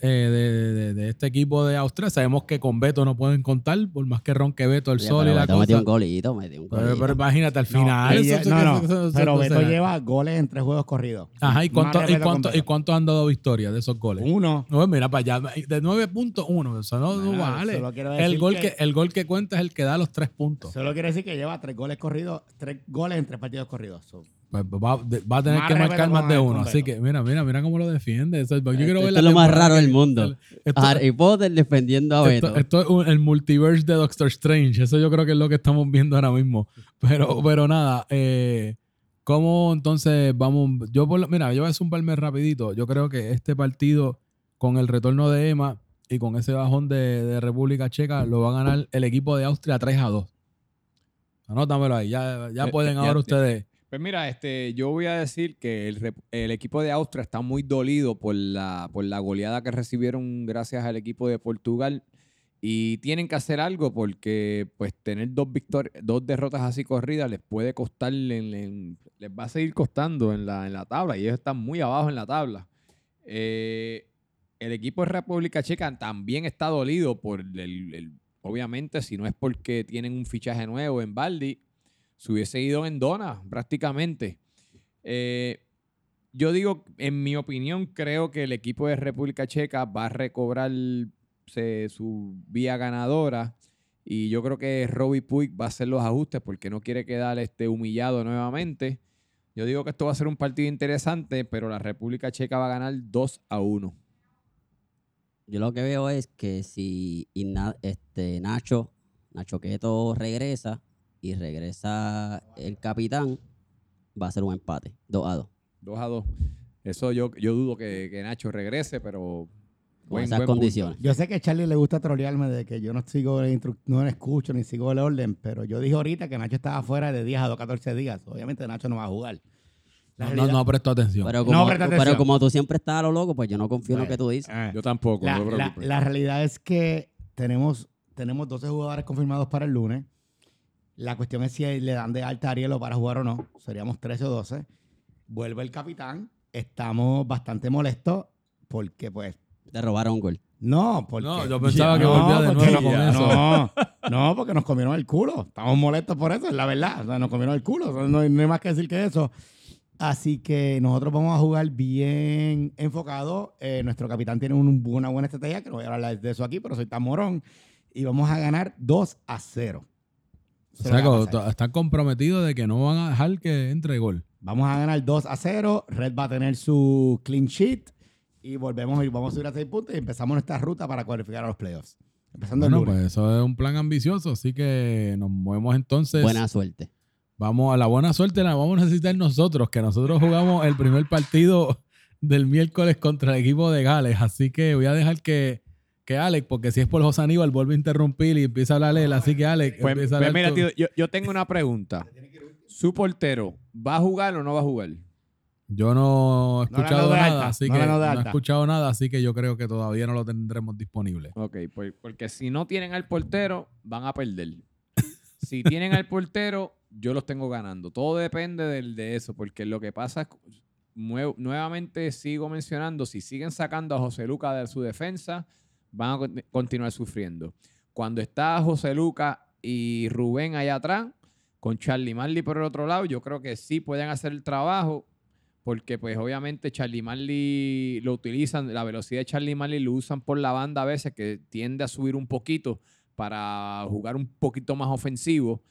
eh, de, de- de este equipo de Austria. Sabemos que con Beto no pueden contar, por más que ronque Beto el Oye, sol y pero la Beto metió cosa. un golito, metió un Pero, golito. pero imagínate, al final. no, no, eso- pero eso Beto será. lleva goles en tres juegos corridos. Ajá, ¿y, cuánto, y, cuánto, ¿y cuántos han dado victorias de esos goles? Uno. No, mira para allá, de 9.1, eso no, Bueno, vale. solo quiero El gol que, que- el gol que cuenta es el que da los tres puntos. Solo quiere decir que lleva tres goles corridos, tres goles en tres partidos corridos. So, Pues va, a tener Más que marcar más de uno. Así que mira, mira, mira cómo lo defiende. Eso quiero ver Esto es lo más raro del mundo. Esto, Harry Potter defendiendo a Beto. esto- esto es un- el multiverse de Doctor Strange. Eso yo creo que es lo que estamos viendo ahora mismo. Pero, pero nada, eh, ¿cómo entonces vamos? Yo por mira, yo voy a zumbarme rapidito. Yo creo que este partido, con el retorno de Emma y con ese bajón de, de República Checa, lo va a ganar el equipo de Austria 3 a 2. Anótamelo ahí. Ya, ya Ya- pueden ahora ya- ustedes. Pues mira, este, yo voy a decir que el, equipo de Austria está muy dolido por la, por la goleada que recibieron gracias al equipo de Portugal y tienen que hacer algo porque pues tener dos victorias, dos derrotas así corridas les puede costar, les va a seguir costando en la, en la tabla y ellos están muy abajo en la tabla. Eh, el equipo de República Checa también está dolido por el, el- obviamente si no es porque tienen un fichaje nuevo en Baldi, se hubiese ido en Dona prácticamente. Eh, yo digo, en mi opinión, creo que el equipo de República Checa va a recobrar su vía ganadora y yo creo que Robbie Puig va a hacer los ajustes porque no quiere quedar este, humillado nuevamente. Yo digo que esto va a ser un partido interesante, pero la República Checa va a ganar 2 a 1. Yo lo que veo es que si este, Nacho, Nacho Queto regresa y regresa el capitán, va a ser un empate, 2 a 2. 2 a 2. Eso yo, yo dudo que, que Nacho regrese, pero... Con buen- esas buen punto. condiciones. Yo sé que a Charlie le gusta trolearme de que yo no sigo el instru- no le escucho ni sigo el orden, pero yo dije ahorita que Nacho estaba fuera de 10 a 2, 14 días. Obviamente Nacho no va a jugar. La No, no, no prestó atención. Pero No, como, pero tú siempre estás a lo loco, pues yo no confío en lo que tú dices. eh, Yo tampoco, la, no la- la realidad es que tenemos, tenemos 12 jugadores confirmados para el lunes. La cuestión es si le dan de alta a Arielo para jugar o no. Seríamos 13 o 12. Vuelve el capitán. Estamos bastante molestos porque, pues, Te robaron un gol. no, porque... No, yo pensaba que No, volvía de nuevo con no. No, porque nos comieron el culo. Estamos molestos por eso, es la verdad. O sea, nos comieron el culo. O sea, no, hay- no hay más que decir que eso. Así que nosotros vamos a jugar bien enfocado. Eh, nuestro capitán tiene un- una buena estrategia, que no voy a hablar de eso aquí, pero soy tan morón. Y vamos a ganar 2 a 0. O sea, que están comprometidos de que no van a dejar que entre gol. Vamos a ganar 2 a 0. Red va a tener su clean sheet. Y volvemos y vamos a subir a 6 puntos y empezamos nuestra ruta para cualificar a los playoffs. Empezando Bueno, el lunes. pues eso es un plan ambicioso, así que nos movemos entonces. Buena suerte. Vamos a la buena suerte, la vamos a necesitar nosotros, que nosotros jugamos el primer partido del miércoles contra el equipo de Gales. Así que voy a dejar que, que Alex, porque si es por José Aníbal, vuelve a interrumpir y empieza a hablar él. Así que Alex, Pues, empieza a pues mira, tío, yo, yo tengo una pregunta. ¿Su portero va a jugar o no va a jugar? Yo no he escuchado no nada, así no que no he escuchado nada, así que yo creo que todavía no lo tendremos disponible. Ok, pues, porque si no tienen al portero, van a perder. si tienen al portero, yo los tengo ganando. Todo depende del, de eso, porque lo que pasa es, nue- nuevamente sigo mencionando, si siguen sacando a José Luca de su defensa, van a con- continuar sufriendo. Cuando está José Luca y Rubén allá atrás, con Charlie Marley por el otro lado, yo creo que sí pueden hacer el trabajo, porque pues obviamente Charlie Marley lo utilizan, la velocidad de Charlie Marley lo usan por la banda a veces, que tiende a subir un poquito para jugar un poquito más ofensivo.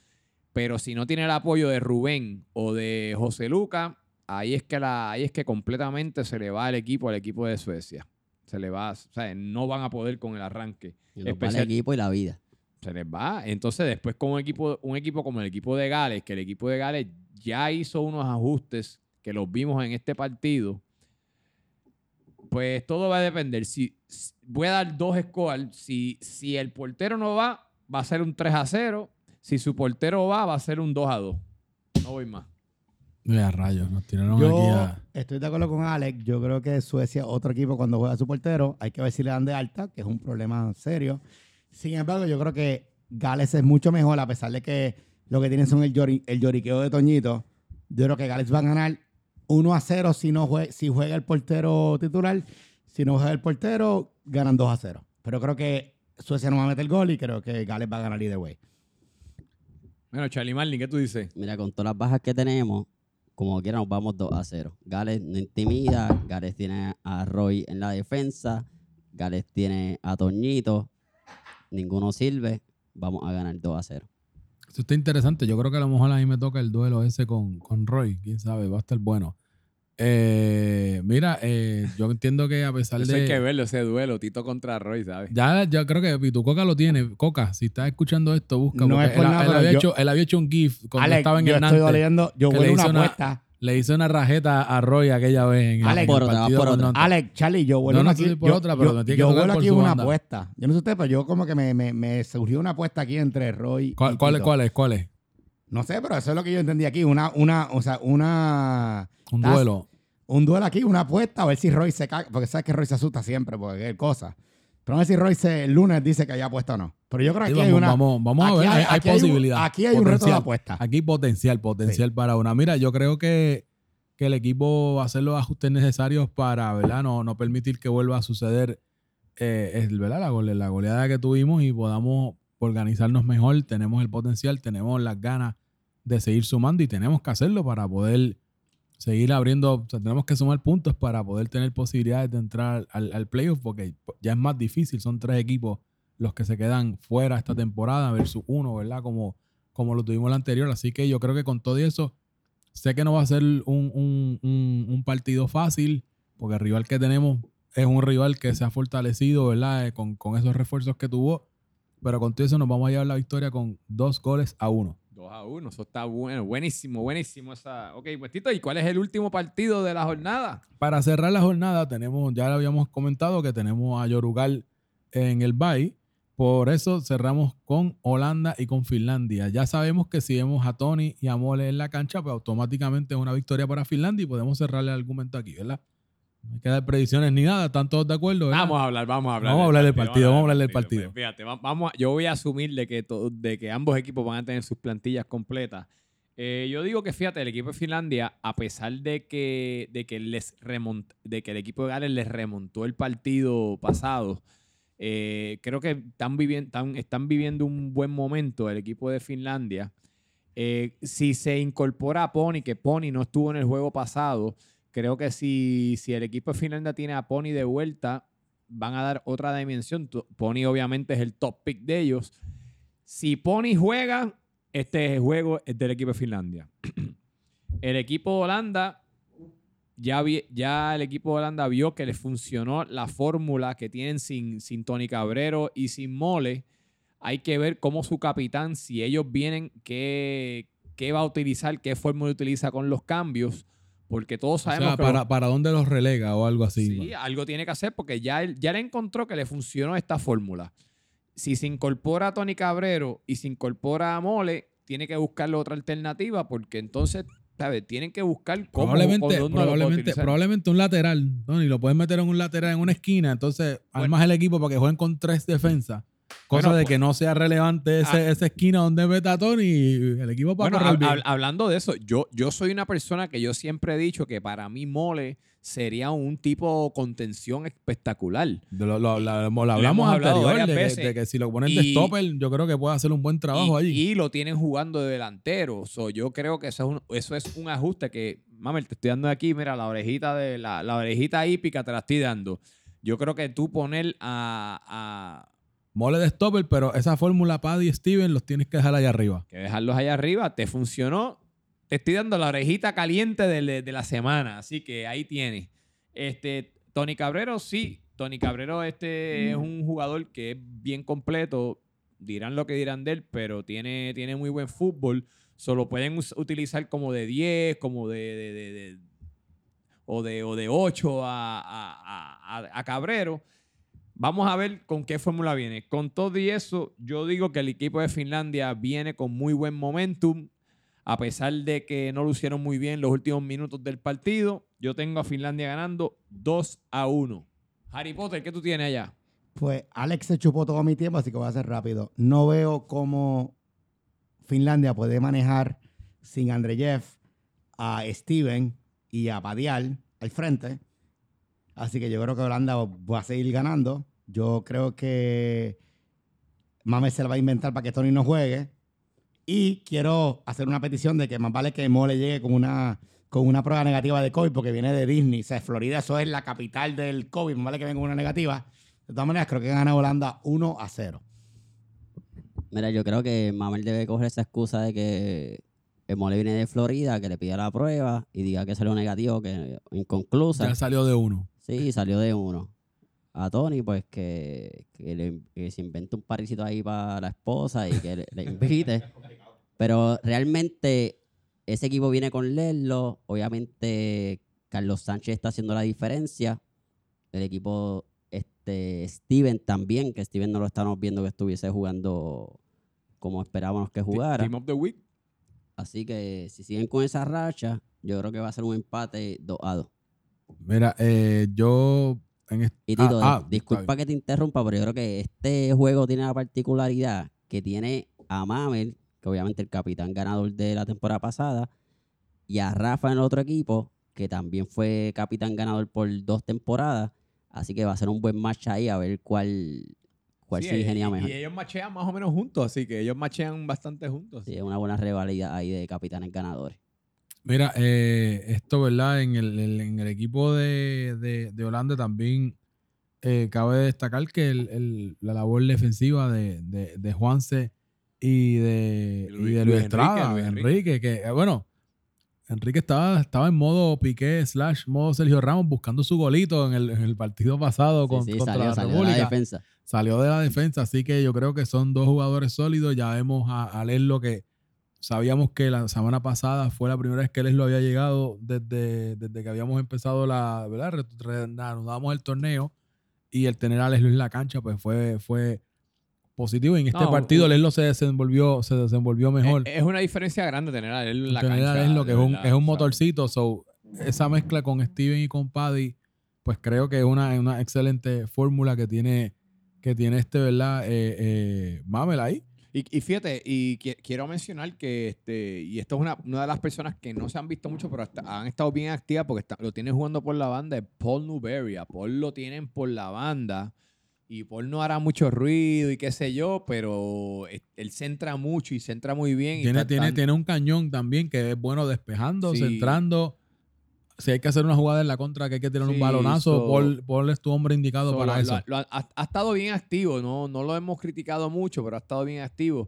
Pero si no tiene el apoyo de Rubén o de José Luca, ahí es que la, ahí es que completamente se le va el equipo al equipo de Suecia. Se le va, o sea, no van a poder con el arranque. Y los Especial- el equipo y la vida. Se les va. Entonces, después con un equipo, un equipo como el equipo de Gales, que el equipo de Gales ya hizo unos ajustes que los vimos en este partido, pues todo va a depender. Si, si- voy a dar dos scores. Si, si el portero no va, va a ser un 3 a 0. Si su portero va, va a ser un 2 a 2. No voy más. Mira, rayos, nos tiraron Yo aquí a... estoy de acuerdo con Alex. Yo creo que Suecia, otro equipo, cuando juega a su portero, hay que ver si le dan de alta, que es un problema serio. Sin embargo, yo creo que Gales es mucho mejor, a pesar de que lo que tienen son el, llori- el lloriqueo de Toñito. Yo creo que Gales va a ganar 1 a 0 si, no jue- si juega el portero titular. Si no juega el portero, ganan 2 a 0. Pero creo que Suecia no va a meter gol y creo que Gales va a ganar either way. Bueno, Charlie Marlin, ¿qué tú dices? Mira, con todas las bajas que tenemos, como quiera nos vamos 2 a 0. Gales no intimida, Gales tiene a Roy en la defensa, Gales tiene a Toñito, ninguno sirve, vamos a ganar 2 a 0. Eso está interesante. Yo creo que a lo mejor a mí me toca el duelo ese con, con Roy. Quién sabe, va a estar bueno. Eh, mira, eh, yo entiendo que a pesar Eso de. hay que verlo, ese duelo, Tito contra Roy, ¿sabes? Ya, yo creo que Pitu Coca lo tiene. Coca, si estás escuchando esto, busca. No es por él, nada, él había yo- hecho, él había hecho un GIF cuando Alex, estaba en yo el estoy Nantes. yo que voy le a una apuesta. Le hice una rajeta a Roy aquella vez en, Alex, el por otra, partido por con otra. Nantes. Alex, Charlie, yo vuelo No, no aquí. sé si por yo, otra, pero yo- me tiene que yo vuelo por aquí su una banda. apuesta. Yo no sé usted, pero yo como que me, me, me surgió una apuesta aquí entre Roy ¿Cuál, y cuál, Tito. cuál es? ¿Cuál es? No sé, pero eso es lo que yo entendí aquí. Una, una, o sea, una... Un duelo. Un duelo aquí, una apuesta, a ver si Roy se caga. Porque sabes que Roy se asusta siempre, porque es cosa. Pero a ver si Roy se, el lunes dice que haya apuesta o no. Pero yo creo que Sí, aquí hay vamos, una... vamos, vamos a ver. Hay, hay un- posibilidad. aquí hay un reto de Potencial. apuesta. Aquí potencial, potencial para una. Mira, yo creo que, que el equipo va a hacer los ajustes necesarios para, ¿verdad? No, no permitir que vuelva a suceder, eh, es, ¿verdad? La, gole- la goleada que tuvimos y podamos organizarnos mejor. Tenemos el potencial, tenemos las ganas de seguir sumando y tenemos que hacerlo para poder seguir abriendo. O sea, tenemos que sumar puntos para poder tener posibilidades de entrar al, al playoff porque ya es más difícil. Son tres equipos los que se quedan fuera esta temporada versus uno, ¿verdad? Como, como lo tuvimos la anterior. Así que yo creo que con todo eso, sé que no va a ser un, un- un- un partido fácil, porque el rival que tenemos es un rival que se ha fortalecido, ¿verdad? Eh, Con, con esos refuerzos que tuvo. Pero con todo eso nos vamos a llevar la victoria con dos goles a uno. 2 a 1, eso está bueno, buenísimo, buenísimo esa. Ok, pues ¿y cuál es el último partido de la jornada? Para cerrar la jornada, tenemos, ya lo habíamos comentado que tenemos a Yorugal en el bye. Por eso cerramos con Holanda y con Finlandia. Ya sabemos que si vemos a Tony y a Mole en la cancha, pues automáticamente es una victoria para Finlandia y podemos cerrar el argumento aquí, ¿verdad? No hay que dar predicciones ni nada, ¿están todos de acuerdo? ¿verdad? Vamos a hablar, vamos a hablar. Vamos a hablar del partido, vamos a hablar del partido. Fíjate, va- vamos a- yo voy a asumir de que, to- de que ambos equipos van a tener sus plantillas completas. Eh, yo digo que fíjate, el equipo de Finlandia, a pesar de que, de que, les remont- de que el equipo de Gales les remontó el partido pasado, eh, creo que están, viviendo, están, están viviendo un buen momento el equipo de Finlandia. Eh, si se incorpora a Pony, que Pony no estuvo en el juego pasado, creo que si, si el equipo de Finlandia tiene a Pony de vuelta, van a dar otra dimensión. Pony obviamente es el top pick de ellos. Si Pony juega, este juego es del equipo de Finlandia. el equipo de Holanda, ya, vi- ya el equipo de Holanda vio que les funcionó la fórmula que tienen sin, sin Tony Cabrero y sin Mole. Hay que ver cómo su capitán, si ellos vienen, qué, qué va a utilizar, qué fórmula utiliza con los cambios. Porque todos O sabemos sea, que para, los- para dónde los relega o algo así. Sí, algo tiene que hacer porque ya él, ya le encontró que le funcionó esta fórmula. Si se incorpora a Tony Cabrero y se incorpora a Mole, tiene que buscarle otra alternativa porque entonces ¿sabes? Tienen que buscar cómo Probablemente, probablemente, probablemente un lateral, ¿no? Y lo puedes meter en un lateral en una esquina, entonces armas el equipo para que jueguen con tres defensas. Cosa Bueno, de pues- que no sea relevante ese- Ah. esa esquina donde mete a Tony y el equipo para Bueno, correr hab- hablando de eso, yo, yo soy una persona que yo siempre he dicho que para mí Mole sería un tipo contención espectacular. De Lo, lo- lo hemos hablamos anterior de que, de si lo ponen de Y- stopper, yo creo que puede hacer un buen trabajo y, allí. y lo tienen jugando de delantero. So, yo creo que eso es un, eso es un ajuste que, mami, te estoy dando aquí, mira, la orejita de la, la orejita hípica te la estoy dando. Yo creo que tú poner a, a- Mole de stopper, pero esa fórmula Paddy y Steven los tienes que dejar allá arriba. que dejarlos allá arriba, te funcionó. Te estoy dando la orejita caliente de, la semana, así que ahí tienes. Este, Tony Cabrero, sí. Tony Cabrero este es un jugador que es bien completo. Dirán lo que dirán de él, pero tiene, tiene muy buen fútbol. Solo pueden utilizar como de 10, como de- de- o, de, o de 8 a, a- a- a Cabrero. Vamos a ver con qué fórmula viene. Con todo y eso, yo digo que el equipo de Finlandia viene con muy buen momentum. A pesar de que no lucieron muy bien los últimos minutos del partido, yo tengo a Finlandia ganando 2 a 1. Harry Potter, ¿qué tú tienes allá? Pues Alex se chupó todo mi tiempo, así que voy a ser rápido. No veo cómo Finlandia puede manejar sin Andreyev a Steven y a Padial al frente. Así que yo creo que Holanda va a seguir ganando. Yo creo que Mames se la va a inventar para que Tony no juegue. Y quiero hacer una petición de que más vale que Mole llegue con una, con una prueba negativa de COVID porque viene de Disney. O sea, Florida, eso es la capital del COVID. Más vale que venga con una negativa. De todas maneras, creo que gana Holanda 1 a 0. Mira, yo creo que Mamel debe coger esa excusa de que el mole viene de Florida, que le pida la prueba y diga que salió negativo, que inconclusa. Ya salió de uno. Sí, salió de uno. A Tony, pues que, que, le- que se invente un parisito ahí para la esposa y que le, le invite. Pero realmente ese equipo viene con Lerlo. Obviamente Carlos Sánchez está haciendo la diferencia. El equipo, este, Steven también, que Steven no lo estamos viendo que estuviese jugando como esperábamos que jugara. Team of the Week. Así que si siguen con esa racha, yo creo que va a ser un empate 2 a 2. Mira, eh, yo en Y ah, Tito, ah, dis- disculpa que te interrumpa, pero yo creo que este juego tiene la particularidad que tiene a Mamel, que obviamente el capitán ganador de la temporada pasada, y a Rafa en el otro equipo, que también fue capitán ganador por dos temporadas. Así que va a ser un buen match ahí a ver cuál, cuál Sí, se ingenia y- mejor. Y ellos machean más o menos juntos, así que ellos machean bastante juntos. Sí, es una buena rivalidad ahí de capitanes ganadores. Mira, eh, esto, ¿verdad? En el, el- en el equipo de, de- de Holanda también eh, cabe destacar que el- el- la labor defensiva de, de, de Juanse y de, Y y Luis- de Luis Luis Enrique, Estrada, Luis Enrique, Enrique. que, eh, bueno, Enrique estaba, estaba en modo Piqué slash modo Sergio Ramos buscando su golito en el, en el partido pasado con- Sí, sí, contra salió, la salió de la defensa. salió de la defensa, así que yo creo que son dos jugadores sólidos. Ya vemos a, a lo que sabíamos que la semana pasada fue la primera vez que lo había llegado desde, desde que habíamos empezado la, ¿verdad? Re- reanudamos el torneo y el tener a Leslo en la cancha pues fue, fue positivo. Y en este No, partido Leslo se desenvolvió, se desenvolvió mejor. Es, es una diferencia grande tener a él en la tener a cancha. Leslo, que es un, es un motorcito. So, esa mezcla con Steven y con Paddy, pues creo que es una, una excelente fórmula que tiene, que tiene este, ¿verdad? Eh, eh, Mamel ahí. Y, y fíjate, y qui- quiero mencionar que este, y esto es una, una de las personas que no se han visto mucho, pero hasta- han estado bien activas porque está- lo tienen jugando por la banda, es Paul Newberry. A Paul lo tienen por la banda. Y Paul no hará mucho ruido y qué sé yo, pero él centra mucho y centra muy bien. Tiene, está tiene, tan- tiene un cañón también que es bueno despejando, Sí. centrando. Si hay que hacer una jugada en la contra, que hay que tirar un balonazo, so- Paul, Paul es tu hombre indicado So, para lo- eso. lo- lo ha, estado bien activo, no, no lo hemos criticado mucho, pero ha estado bien activo.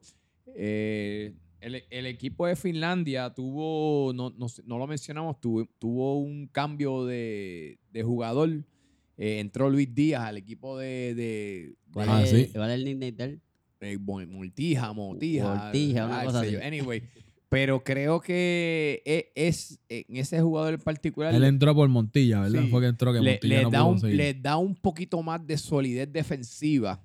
Eh, el, el equipo de Finlandia tuvo, no, no, no lo mencionamos, tuvo, tuvo un cambio de, de jugador. Eh, entró Luis Díaz al equipo de, de, ¿Cuál, Ah, es, sí. cuál es el nickname de él? de Mo- Mortija, Motija. Mortija, una ah, cosa así. Anyway, pero creo que e- es, en ese jugador en particular Él entró por Montilla, ¿verdad? Sí. Fue que entró que le, Montilla le no da un, le da un poquito más de solidez defensiva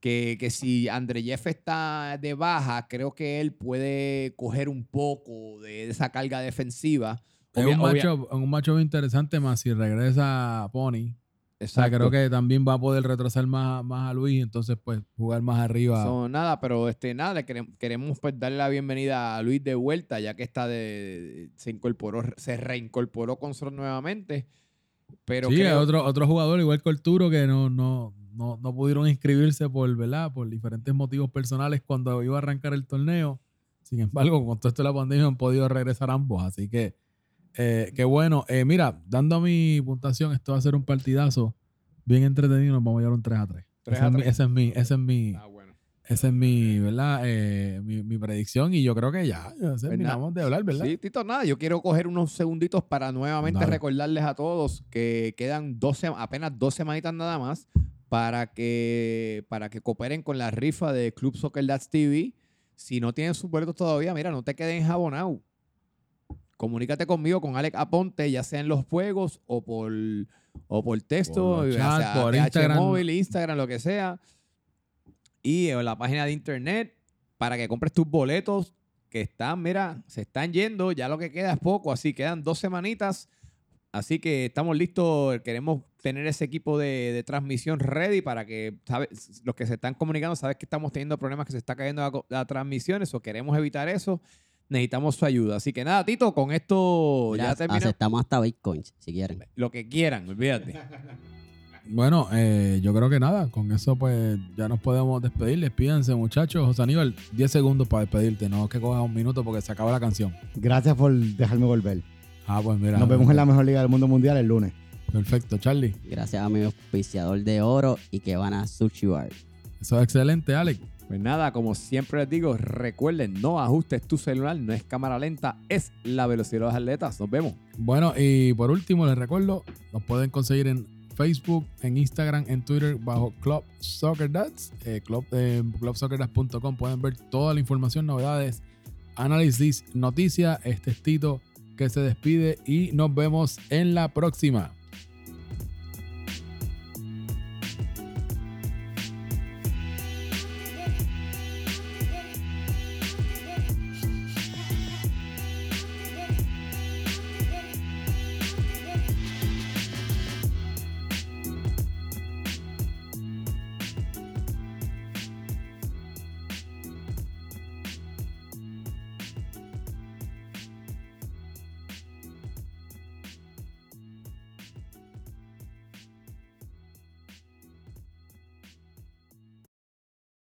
que, que si André Jeff está de baja, creo que él puede coger un poco de esa carga defensiva. Es Obvia- un obvia- macho, un macho interesante más si regresa Pony. O sea, Exacto. creo que también va a poder retrasar más, más a Luis, entonces pues jugar más arriba. So, nada, pero este, nada, le queremos pues darle la bienvenida a Luis de vuelta, ya que está de, se incorporó, se reincorporó con nosotros nuevamente. Pero sí, creo- otro, otro jugador igual que Arturo que no, no, no, no pudieron inscribirse por, ¿verdad? por diferentes motivos personales cuando iba a arrancar el torneo. Sin embargo, con todo esto de la pandemia han podido regresar ambos. Así que, eh, qué bueno. Eh, mira, dando mi puntuación, esto va a ser un partidazo bien entretenido. Nos vamos a llevar un 3 a 3. 3 ese, a es mi, 3. ese es mi, ese es mi, Ah, bueno. es mi, ¿verdad? Eh, mi, mi predicción. Y yo creo que ya, ya terminamos de hablar, ¿verdad? Pues Sí, Tito, nada, yo quiero coger unos segunditos para nuevamente Dale. recordarles a todos que quedan dos sema- apenas dos semanitas nada más para que, para que cooperen con la rifa de Club Soccer That's TV. Si no tienen sus boletos todavía, mira, no te queden jabonado. Comunícate conmigo, con Alex Aponte, ya sea en los juegos o por, o por texto, Por ya sea por Instagram. móvil, Instagram, lo que sea. Y en la página de internet para que compres tus boletos que están, mira, se están yendo, ya lo que queda es poco, así quedan dos semanitas, así que estamos listos, queremos tener ese equipo de, de transmisión ready para que, ¿sabes? los que se están comunicando, sabes que estamos teniendo problemas, que se está cayendo la, la transmisión, eso queremos evitar eso, necesitamos su ayuda, así que nada, Tito, con esto Mira, ya terminamos, aceptamos hasta bitcoins, si quieren. lo que quieran, olvídate. Bueno, eh, yo creo que nada, con eso pues ya nos podemos despedir. Despídense muchachos. José Aníbal, 10 segundos para despedirte, no que cojas un minuto porque se acaba la canción. Gracias por dejarme volver. Ah, pues mira. Nos vemos en la mejor liga del mundo mundial el lunes. Perfecto, Charlie. Gracias a mi auspiciador de oro y que van a Sushi Bar. Eso es excelente, Alex. Pues nada, como siempre les digo, recuerden, no ajustes tu celular, no es cámara lenta, es la velocidad de los atletas. Nos vemos. Bueno, y por último les recuerdo, nos pueden conseguir en Facebook, en Instagram, en Twitter bajo Club Soccer Dads, eh, club, eh, clubsoccerdads.com. Pueden ver toda la información, novedades, análisis, noticias. Este es Tito que se despide y nos vemos en la próxima.